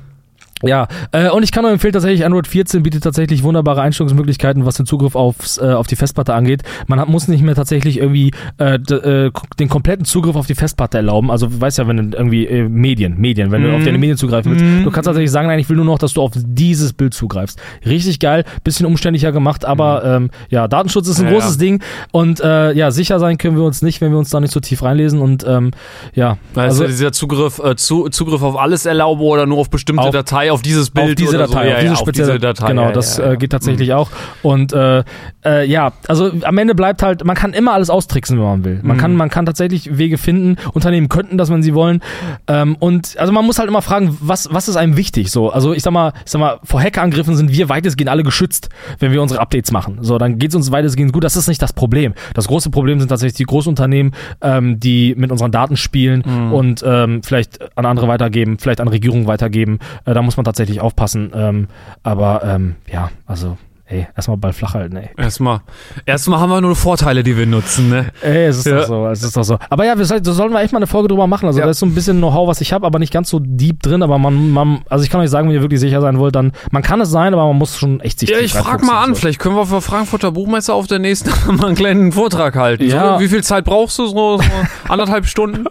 ja, äh, und ich kann nur empfehlen, tatsächlich Android 14 bietet tatsächlich wunderbare Einstellungsmöglichkeiten, was den Zugriff aufs, äh, auf die Festplatte angeht. Man hat, muss nicht mehr tatsächlich irgendwie äh, äh, den kompletten Zugriff auf die Festplatte erlauben. Also du weißt ja, wenn du irgendwie äh, Medien, Medien, wenn du auf deine Medien zugreifen willst, du kannst tatsächlich sagen, nein, ich will nur noch, dass du auf dieses Bild zugreifst. Richtig geil, bisschen umständlicher gemacht, aber ähm, ja, Datenschutz ist ein Ja, großes ja. Ding und äh, ja, sicher sein können wir uns nicht, wenn wir uns da nicht so tief reinlesen und ähm, ja, also ja dieser Zugriff, äh, zu, Zugriff auf alles erlauben oder nur auf bestimmte Auf- Datei, auf dieses Bild auf diese oder Datei, so. Ja, auf diese ja, spezielle diese Datei. Genau, das. Äh, geht tatsächlich auch. Und äh, äh, ja, also am Ende bleibt halt, man kann immer alles austricksen, wenn man will. Man Mhm. kann, man kann tatsächlich Wege finden. Unternehmen könnten das, wenn sie wollen. Ähm, und also man muss halt immer fragen, was was ist einem wichtig? So, also ich sag mal, ich sag mal, vor Hackerangriffen sind wir weitestgehend alle geschützt, wenn wir unsere Updates machen. So, dann geht's uns weitestgehend gut. Das ist nicht das Problem. Das große Problem sind tatsächlich die Großunternehmen, ähm, die mit unseren Daten spielen Mhm. und ähm, vielleicht an andere weitergeben, vielleicht an Regierungen weitergeben. Äh, da muss man tatsächlich aufpassen. Ähm, aber ähm, ja, also, ey, erstmal Ball flach halten, ey. Erstmal, erstmal haben wir nur Vorteile, die wir nutzen, ne? Ey, es ist Ja. doch so, es ist doch so. Aber ja, wir soll, da sollen wir echt mal eine Folge drüber machen. Also Ja. da ist so ein bisschen Know-how, was ich habe, aber nicht ganz so deep drin. Aber man, man, also ich kann euch sagen, wenn ihr wirklich sicher sein wollt, dann, man kann es sein, aber man muss schon echt sich Ja, tief ich frag mal an, so. vielleicht können wir für Frankfurter Buchmesse auf der nächsten [laughs] mal einen kleinen Vortrag halten. Ja. So, wie viel Zeit brauchst du? So, so [laughs] anderthalb Stunden?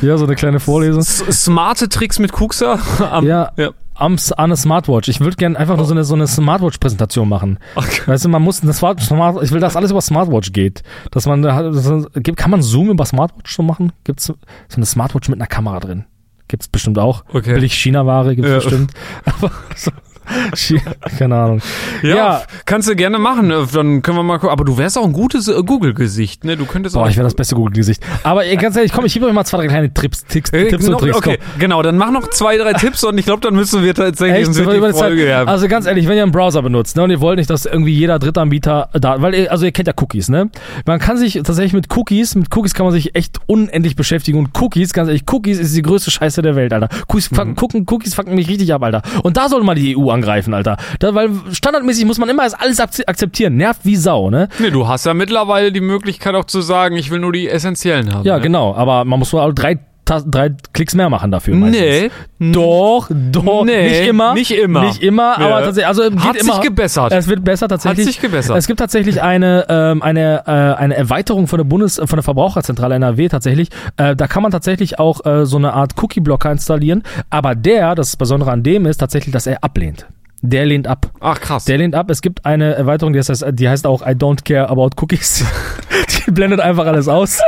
Ja, so eine kleine Vorlesung. S smarte Tricks mit Kuxa? [laughs] Am, Ja. ja. Am, an eine Smartwatch. Ich würde gerne einfach nur so eine, so eine Smartwatch-Präsentation machen. Okay. Weißt du, man muss, das Smart, ich will, dass alles über Smartwatch geht. Dass man, das, kann man Zoom über Smartwatch so machen? Gibt's so eine Smartwatch mit einer Kamera drin? Gibt's bestimmt auch. Okay. Billig China-Ware gibt's Ja. bestimmt. [laughs] Aber so, [laughs] keine Ahnung. Ja, Ja. kannst du gerne machen. äh, Dann können wir mal gucken. Aber du wärst auch ein gutes äh, Google-Gesicht, ne? Du könntest Boah, ich wäre das beste Google-Gesicht. Aber ey, ganz ehrlich, komm, ich gebe euch mal zwei, drei kleine Trips, Tricks, Äh, Tipps genau, und Tricks. okay, genau, dann mach noch zwei, drei Tipps und ich glaube, dann müssen wir tatsächlich Echt? Über die Zeit. Folge, ja. Also ganz ehrlich, wenn ihr einen Browser benutzt ne, und ihr wollt nicht, dass irgendwie jeder Drittanbieter da, weil ihr, also ihr kennt ja Cookies, ne? Man kann sich tatsächlich mit Cookies, mit Cookies kann man sich echt unendlich beschäftigen und Cookies, ganz ehrlich, Cookies ist die größte Scheiße der Welt, Alter. Cookies, Mhm. fucken, gucken, Cookies fucken mich richtig ab, Alter. Und da soll mal die EU angreifen, Alter. Da, weil standardmäßig muss man immer alles akze- akzeptieren, nervt wie Sau, ne? Nee, du hast ja mittlerweile die Möglichkeit auch zu sagen, ich will nur die essentiellen haben. Ja, ne? genau, aber man muss nur drei drei Klicks mehr machen dafür. Meistens. Nee. Doch, doch, Nee, nicht immer. nicht immer. Nicht immer, Ja. aber tatsächlich, also geht Hat sich immer. gebessert. Es wird besser tatsächlich. Hat sich gebessert. Es gibt tatsächlich eine, ähm, eine, äh, eine Erweiterung von der Bundes, von der Verbraucherzentrale NRW tatsächlich. Äh, da kann man tatsächlich auch äh, so eine Art Cookie-Blocker installieren. Aber der, das Besondere an dem ist tatsächlich, dass er ablehnt. Der lehnt ab. Ach krass. Der lehnt ab. Es gibt eine Erweiterung, die heißt, die heißt auch I don't care about cookies. [laughs] Die blendet einfach alles aus.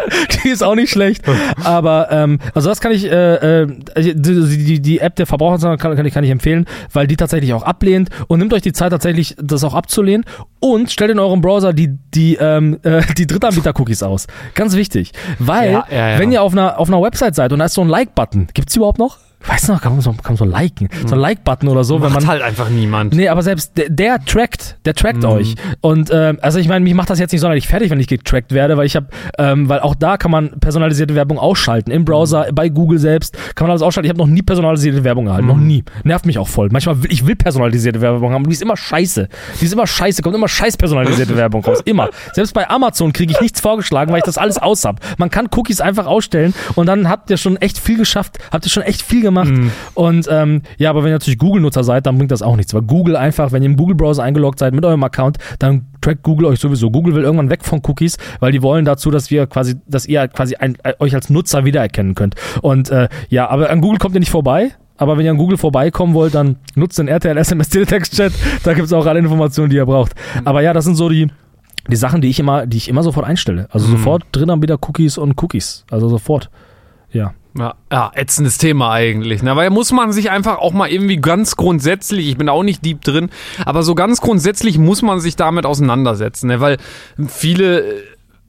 Die ist auch nicht schlecht. Aber ähm, also das kann ich, äh, äh, die, die, die App der Verbraucherzentrale kann, kann, ich, kann ich empfehlen, weil die tatsächlich auch ablehnt und nimmt euch die Zeit tatsächlich, das auch abzulehnen und stellt in eurem Browser die, die, ähm, äh, die Drittanbieter-Cookies aus. Ganz wichtig. Weil, Ja, ja, ja. wenn ihr auf einer, auf einer Website seid und da ist so ein Like-Button, gibt's die überhaupt noch? Weißt du noch, kann man so, kann man so liken. So ein Like-Button oder so, wenn Macht man halt einfach niemand. Nee, aber selbst der, der trackt, der trackt Mhm. euch. Und ähm, also ich meine, mich macht das jetzt nicht sonderlich fertig, wenn ich getrackt werde, weil ich habe, ähm, weil auch da kann man personalisierte Werbung ausschalten. Im Browser, bei Google selbst kann man alles ausschalten. Ich habe noch nie personalisierte Werbung gehalten, Mhm. noch nie. Nervt mich auch voll. Manchmal will ich will personalisierte Werbung haben, die ist immer scheiße. Die ist immer scheiße, kommt immer scheiß personalisierte [laughs] Werbung raus, immer. Selbst bei Amazon kriege ich nichts vorgeschlagen, weil ich das alles aus hab. Man kann Cookies einfach ausstellen und dann habt ihr schon echt viel geschafft, habt ihr schon echt viel gemacht. Mhm. Und ähm, ja, aber wenn ihr natürlich Google-Nutzer seid, dann bringt das auch nichts. Weil Google einfach, wenn ihr im Google-Browser eingeloggt seid mit eurem Account, dann trackt Google euch sowieso. Google will irgendwann weg von Cookies, weil die wollen dazu, dass wir quasi, dass ihr quasi ein, äh, euch als Nutzer wiedererkennen könnt. Und äh, ja, aber an Google kommt ihr nicht vorbei. Aber wenn ihr an Google vorbeikommen wollt, dann nutzt den RTL SMS Teletext Chat. Da gibt's auch alle Informationen, die ihr braucht. Aber ja, das sind so die die Sachen, die ich immer, die ich immer sofort einstelle. Also sofort drin dann wieder Cookies und Cookies. Also sofort. Ja. Ja, ja, ätzendes Thema eigentlich. Ne? Weil muss man sich einfach auch mal irgendwie ganz grundsätzlich, ich bin auch nicht deep drin, aber so ganz grundsätzlich muss man sich damit auseinandersetzen. Ne? Weil viele,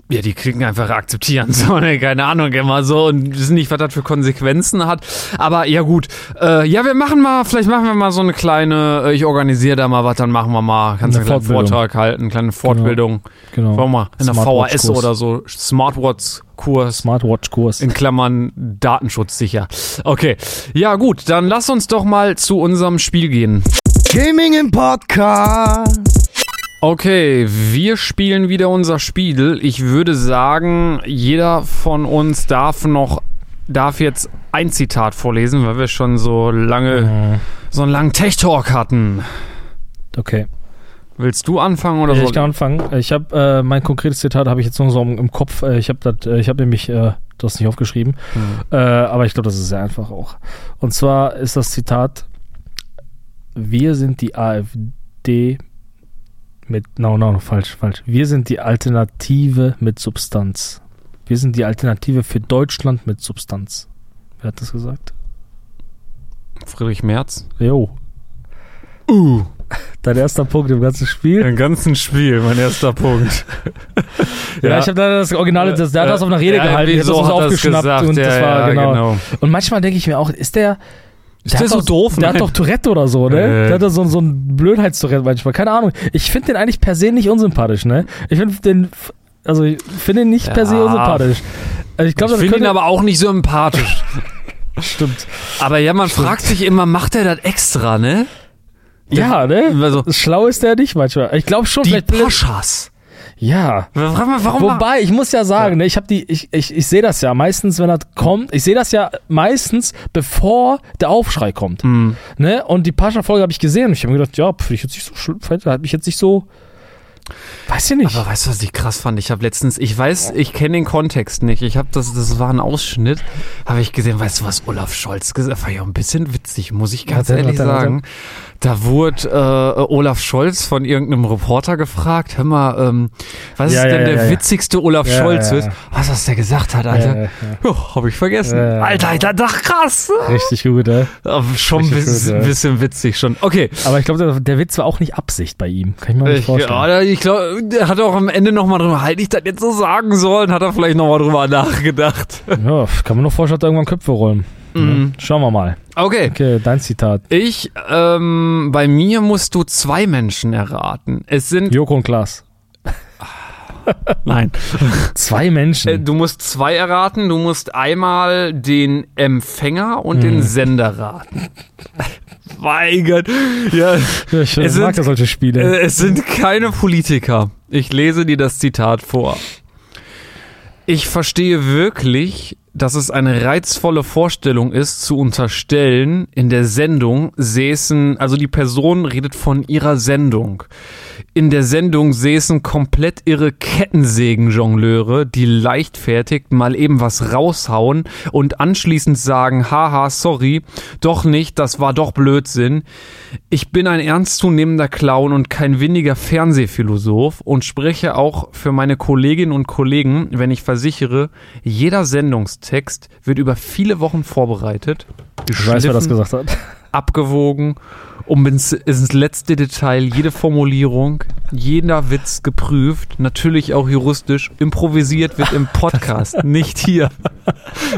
ja, die klicken einfach akzeptieren, [laughs] so, ne? keine Ahnung, immer so und wissen nicht, was das für Konsequenzen hat. Aber ja gut, äh, ja, wir machen mal, vielleicht machen wir mal so eine kleine, äh, ich organisiere da mal was, dann machen wir mal, kannst einen kleinen. Vortrag halten, eine kleine Fortbildung. Genau. Wollen wir mal in der VHS oder so, Smartwatch-Kurs. Smartwatch-Kurs. In Klammern datenschutzsicher. Okay. Ja, gut, dann lass uns doch mal zu unserem Spiel gehen. Gaming im Podcast. Okay, wir spielen wieder unser Spiel. Ich würde sagen, jeder von uns darf noch darf jetzt ein Zitat vorlesen, weil wir schon so lange so einen langen Tech Talk hatten. Okay. Willst du anfangen oder Ja, so? ich kann anfangen. Ich habe äh, mein konkretes Zitat habe ich jetzt nur so im, im Kopf. Äh, ich habe das, äh, ich habe nämlich äh, das nicht aufgeschrieben, äh, aber ich glaube, das ist sehr einfach auch. Und zwar ist das Zitat: Wir sind die AfD mit no no falsch falsch. Wir sind die Alternative mit Substanz. Wir sind die Alternative für Deutschland mit Substanz. Wer hat das gesagt? Friedrich Merz. Jo. Uh, Dein erster Punkt im ganzen Spiel. im ganzen Spiel, mein erster Punkt. [laughs] Ja, ich habe da das Originale, das, der hat das auf einer Rede Ja, gehalten, ich hab wieso das so er's aufgeschnappt gesagt? und Ja, das war ja, genau. genau. Und manchmal denke ich mir auch, ist der Ist der der hat so doch, doof? Der hat Nein. doch Tourette oder so, ne? Äh. Der hat doch so, so ein Blödheitstourette manchmal. Keine Ahnung. Ich finde den eigentlich per se nicht unsympathisch, ne? Ich finde den, also ich finde ihn nicht per se Ja. unsympathisch. Also ich glaube, Ich finde ihn aber auch nicht sympathisch. [laughs] stimmt. aber ja, man fragt sich immer, macht er das extra, ne? Ja, ne? Also, Schlau ist der nicht manchmal. Ich glaube schon, die. Paschas. Ja. Mal, warum Wobei, ich muss ja sagen, ne, ich habe die, ich, ich, ich sehe das ja meistens, wenn das kommt, ich sehe das ja meistens, bevor der Aufschrei kommt. Hm. Ne? Und die Pascha-Folge habe ich gesehen und ich habe mir gedacht, ja, finde ich jetzt nicht so schlimm, hat mich jetzt nicht so. Weiß ich nicht. Aber weißt du, was ich krass fand? Ich habe letztens, ich weiß, ich kenne den Kontext nicht. Ich habe das, das war ein Ausschnitt, habe ich gesehen. Weißt du, was Olaf Scholz gesagt hat? War ja ein bisschen witzig, muss ich ganz Warte, ehrlich warte, warte. Da wurde äh, Olaf Scholz von irgendeinem Reporter gefragt, hör mal, ähm, was Ja, ist denn ja, der ja, witzigste Olaf Scholz? ja. Was, was der gesagt hat, Alter? Ja, Ja, hab ich vergessen. Alter, Alter, doch krass. Richtig gut, ne? Aber schon ein bisschen, bisschen witzig schon. Okay. Aber ich glaube, der, der Witz war auch nicht Absicht bei ihm. Kann ich mir nicht Ich, vorstellen. ja, ich glaube, der hat auch am Ende nochmal drüber, hätte ich das jetzt so sagen sollen, hat er vielleicht nochmal drüber [laughs] nachgedacht. Ja, kann man nur vorstellen, dass irgendwann Köpfe rollen. Mhm. Schauen wir mal. Okay. Okay, dein Zitat. Ich, ähm, bei mir musst du zwei Menschen erraten. Es sind, Joko und Klaas. [laughs] nein, Zwei Menschen. Äh, du musst zwei erraten. Du musst einmal den Empfänger und Mhm. den Sender raten. [laughs] mein Gott. Ja, ja, ich es mag sind- ja solche Spiele. äh, es sind keine Politiker. Ich lese dir das Zitat vor. Ich verstehe wirklich, dass es eine reizvolle Vorstellung ist, zu unterstellen, in der Sendung säßen, also die Person redet von ihrer Sendung. In der Sendung säßen komplett irre Kettensägen-Jongleure, die leichtfertig mal eben was raushauen und anschließend sagen, haha, sorry, doch nicht, das war doch Blödsinn. Ich bin ein ernstzunehmender Clown und kein weniger Fernsehphilosoph und spreche auch für meine Kolleginnen und Kollegen, wenn ich versichere, jeder Sendungstext wird über viele Wochen vorbereitet, Ich weiß, wer das gesagt hat. abgewogen, um ins, ins letzte Detail jede Formulierung, jeder Witz geprüft, natürlich auch juristisch, improvisiert wird im Podcast, [laughs] nicht hier.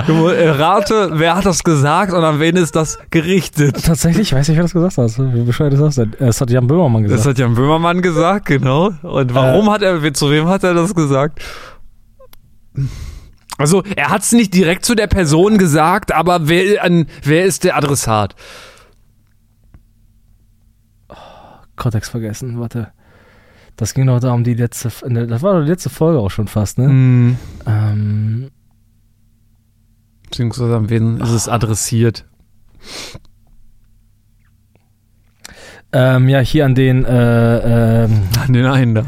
Du, äh, Rate, wer hat das gesagt und an wen ist das gerichtet? Tatsächlich, ich weiß nicht, wer das gesagt hat. Wie bescheuert ist das denn? Das hat Jan Böhmermann gesagt. Das hat Jan Böhmermann gesagt, genau. Und warum hat er, zu wem hat er das gesagt? Also, er hat es nicht direkt zu der Person gesagt, aber wer, an, wer ist der Adressat? Kontext vergessen, warte. Das ging doch da um die letzte, das war doch die letzte Folge auch schon fast, ne? Hm, Ähm, beziehungsweise an wen ist es adressiert? ähm, ja, hier an den, äh, ähm, An den einen da.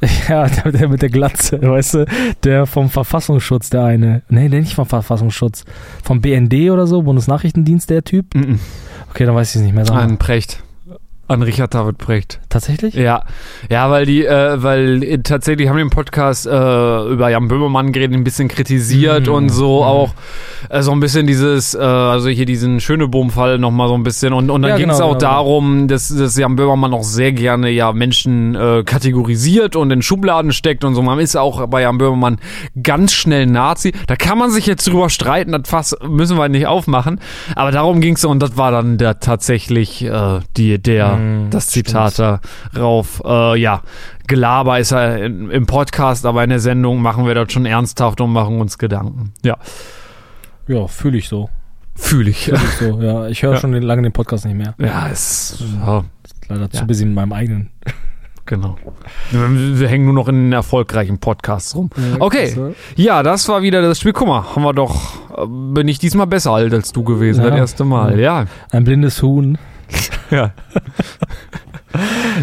[laughs] ja, der, der mit der Glatze, weißt du, der vom Verfassungsschutz, der eine, nee, der nicht vom Verfassungsschutz, vom BND oder so, Bundesnachrichtendienst, der Typ. Mhm. Okay, dann weiß ich es nicht mehr. An Precht. An Richard David Precht. Tatsächlich? Ja, ja, weil die, äh, weil äh, tatsächlich haben wir im Podcast äh, über Jan Böhmermann geredet, ein bisschen kritisiert Mhm. und so Mhm. auch äh, so ein bisschen dieses, äh, also hier diesen Schönebohm-Fall nochmal so ein bisschen und, und dann Ja, ging es genau, auch genau, darum, dass, dass Jan Böhmermann auch sehr gerne ja Menschen äh, kategorisiert und in Schubladen steckt und so. Man ist auch bei Jan Böhmermann ganz schnell Nazi. Da kann man sich jetzt drüber streiten, das Fass müssen wir nicht aufmachen. Aber darum ging es und das war dann der tatsächlich äh, die, der, Mhm, das Zitat darauf. Äh, ja, Gelaber ist ja in, im Podcast, aber in der Sendung machen wir das schon ernsthaft und machen uns Gedanken. Ja, Ja, fühle ich so. fühle ich. Fühl ich so, ja. Ich höre Ja. schon den- lange den Podcast nicht mehr. Ja, ist ja, Leider Ja. zu busy mit meinem eigenen. genau. Wir, hängen nur noch in erfolgreichen Podcasts rum. Okay. Ja, das war wieder das Spiel. Guck mal, haben wir doch, äh, bin ich diesmal besser alt als du gewesen, Ja. das erste Mal. Ja. Ein blindes Huhn. Ja.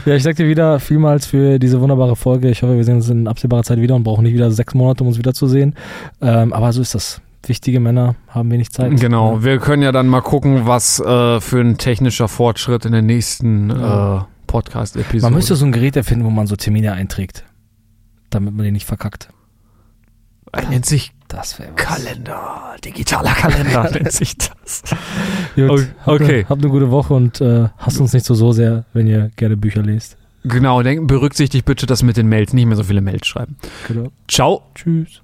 Ja, ich sag dir wieder vielmals für diese wunderbare Folge. Ich hoffe, wir sehen uns in absehbarer Zeit wieder und brauchen nicht wieder sechs Monate, um uns wiederzusehen. Ähm, aber so ist das. Wichtige Männer haben wenig Zeit. Genau, wir können ja dann mal gucken, was äh, für ein technischer Fortschritt in der nächsten Ja. äh, Podcast-Episode. Man müsste so ein Gerät erfinden, wo man so Termine einträgt. Damit man die nicht verkackt. Er nennt sich Das wäre Kalender, digitaler Kalender [laughs] nennt sich das. Gut, Okay. Habt, eine, habt eine gute Woche und äh, hasst uns nicht so so sehr, wenn ihr gerne Bücher lest. Genau, denk, berücksichtigt bitte, dass mit den Mails nicht mehr so viele Mails schreiben. Genau. Ciao. Tschüss.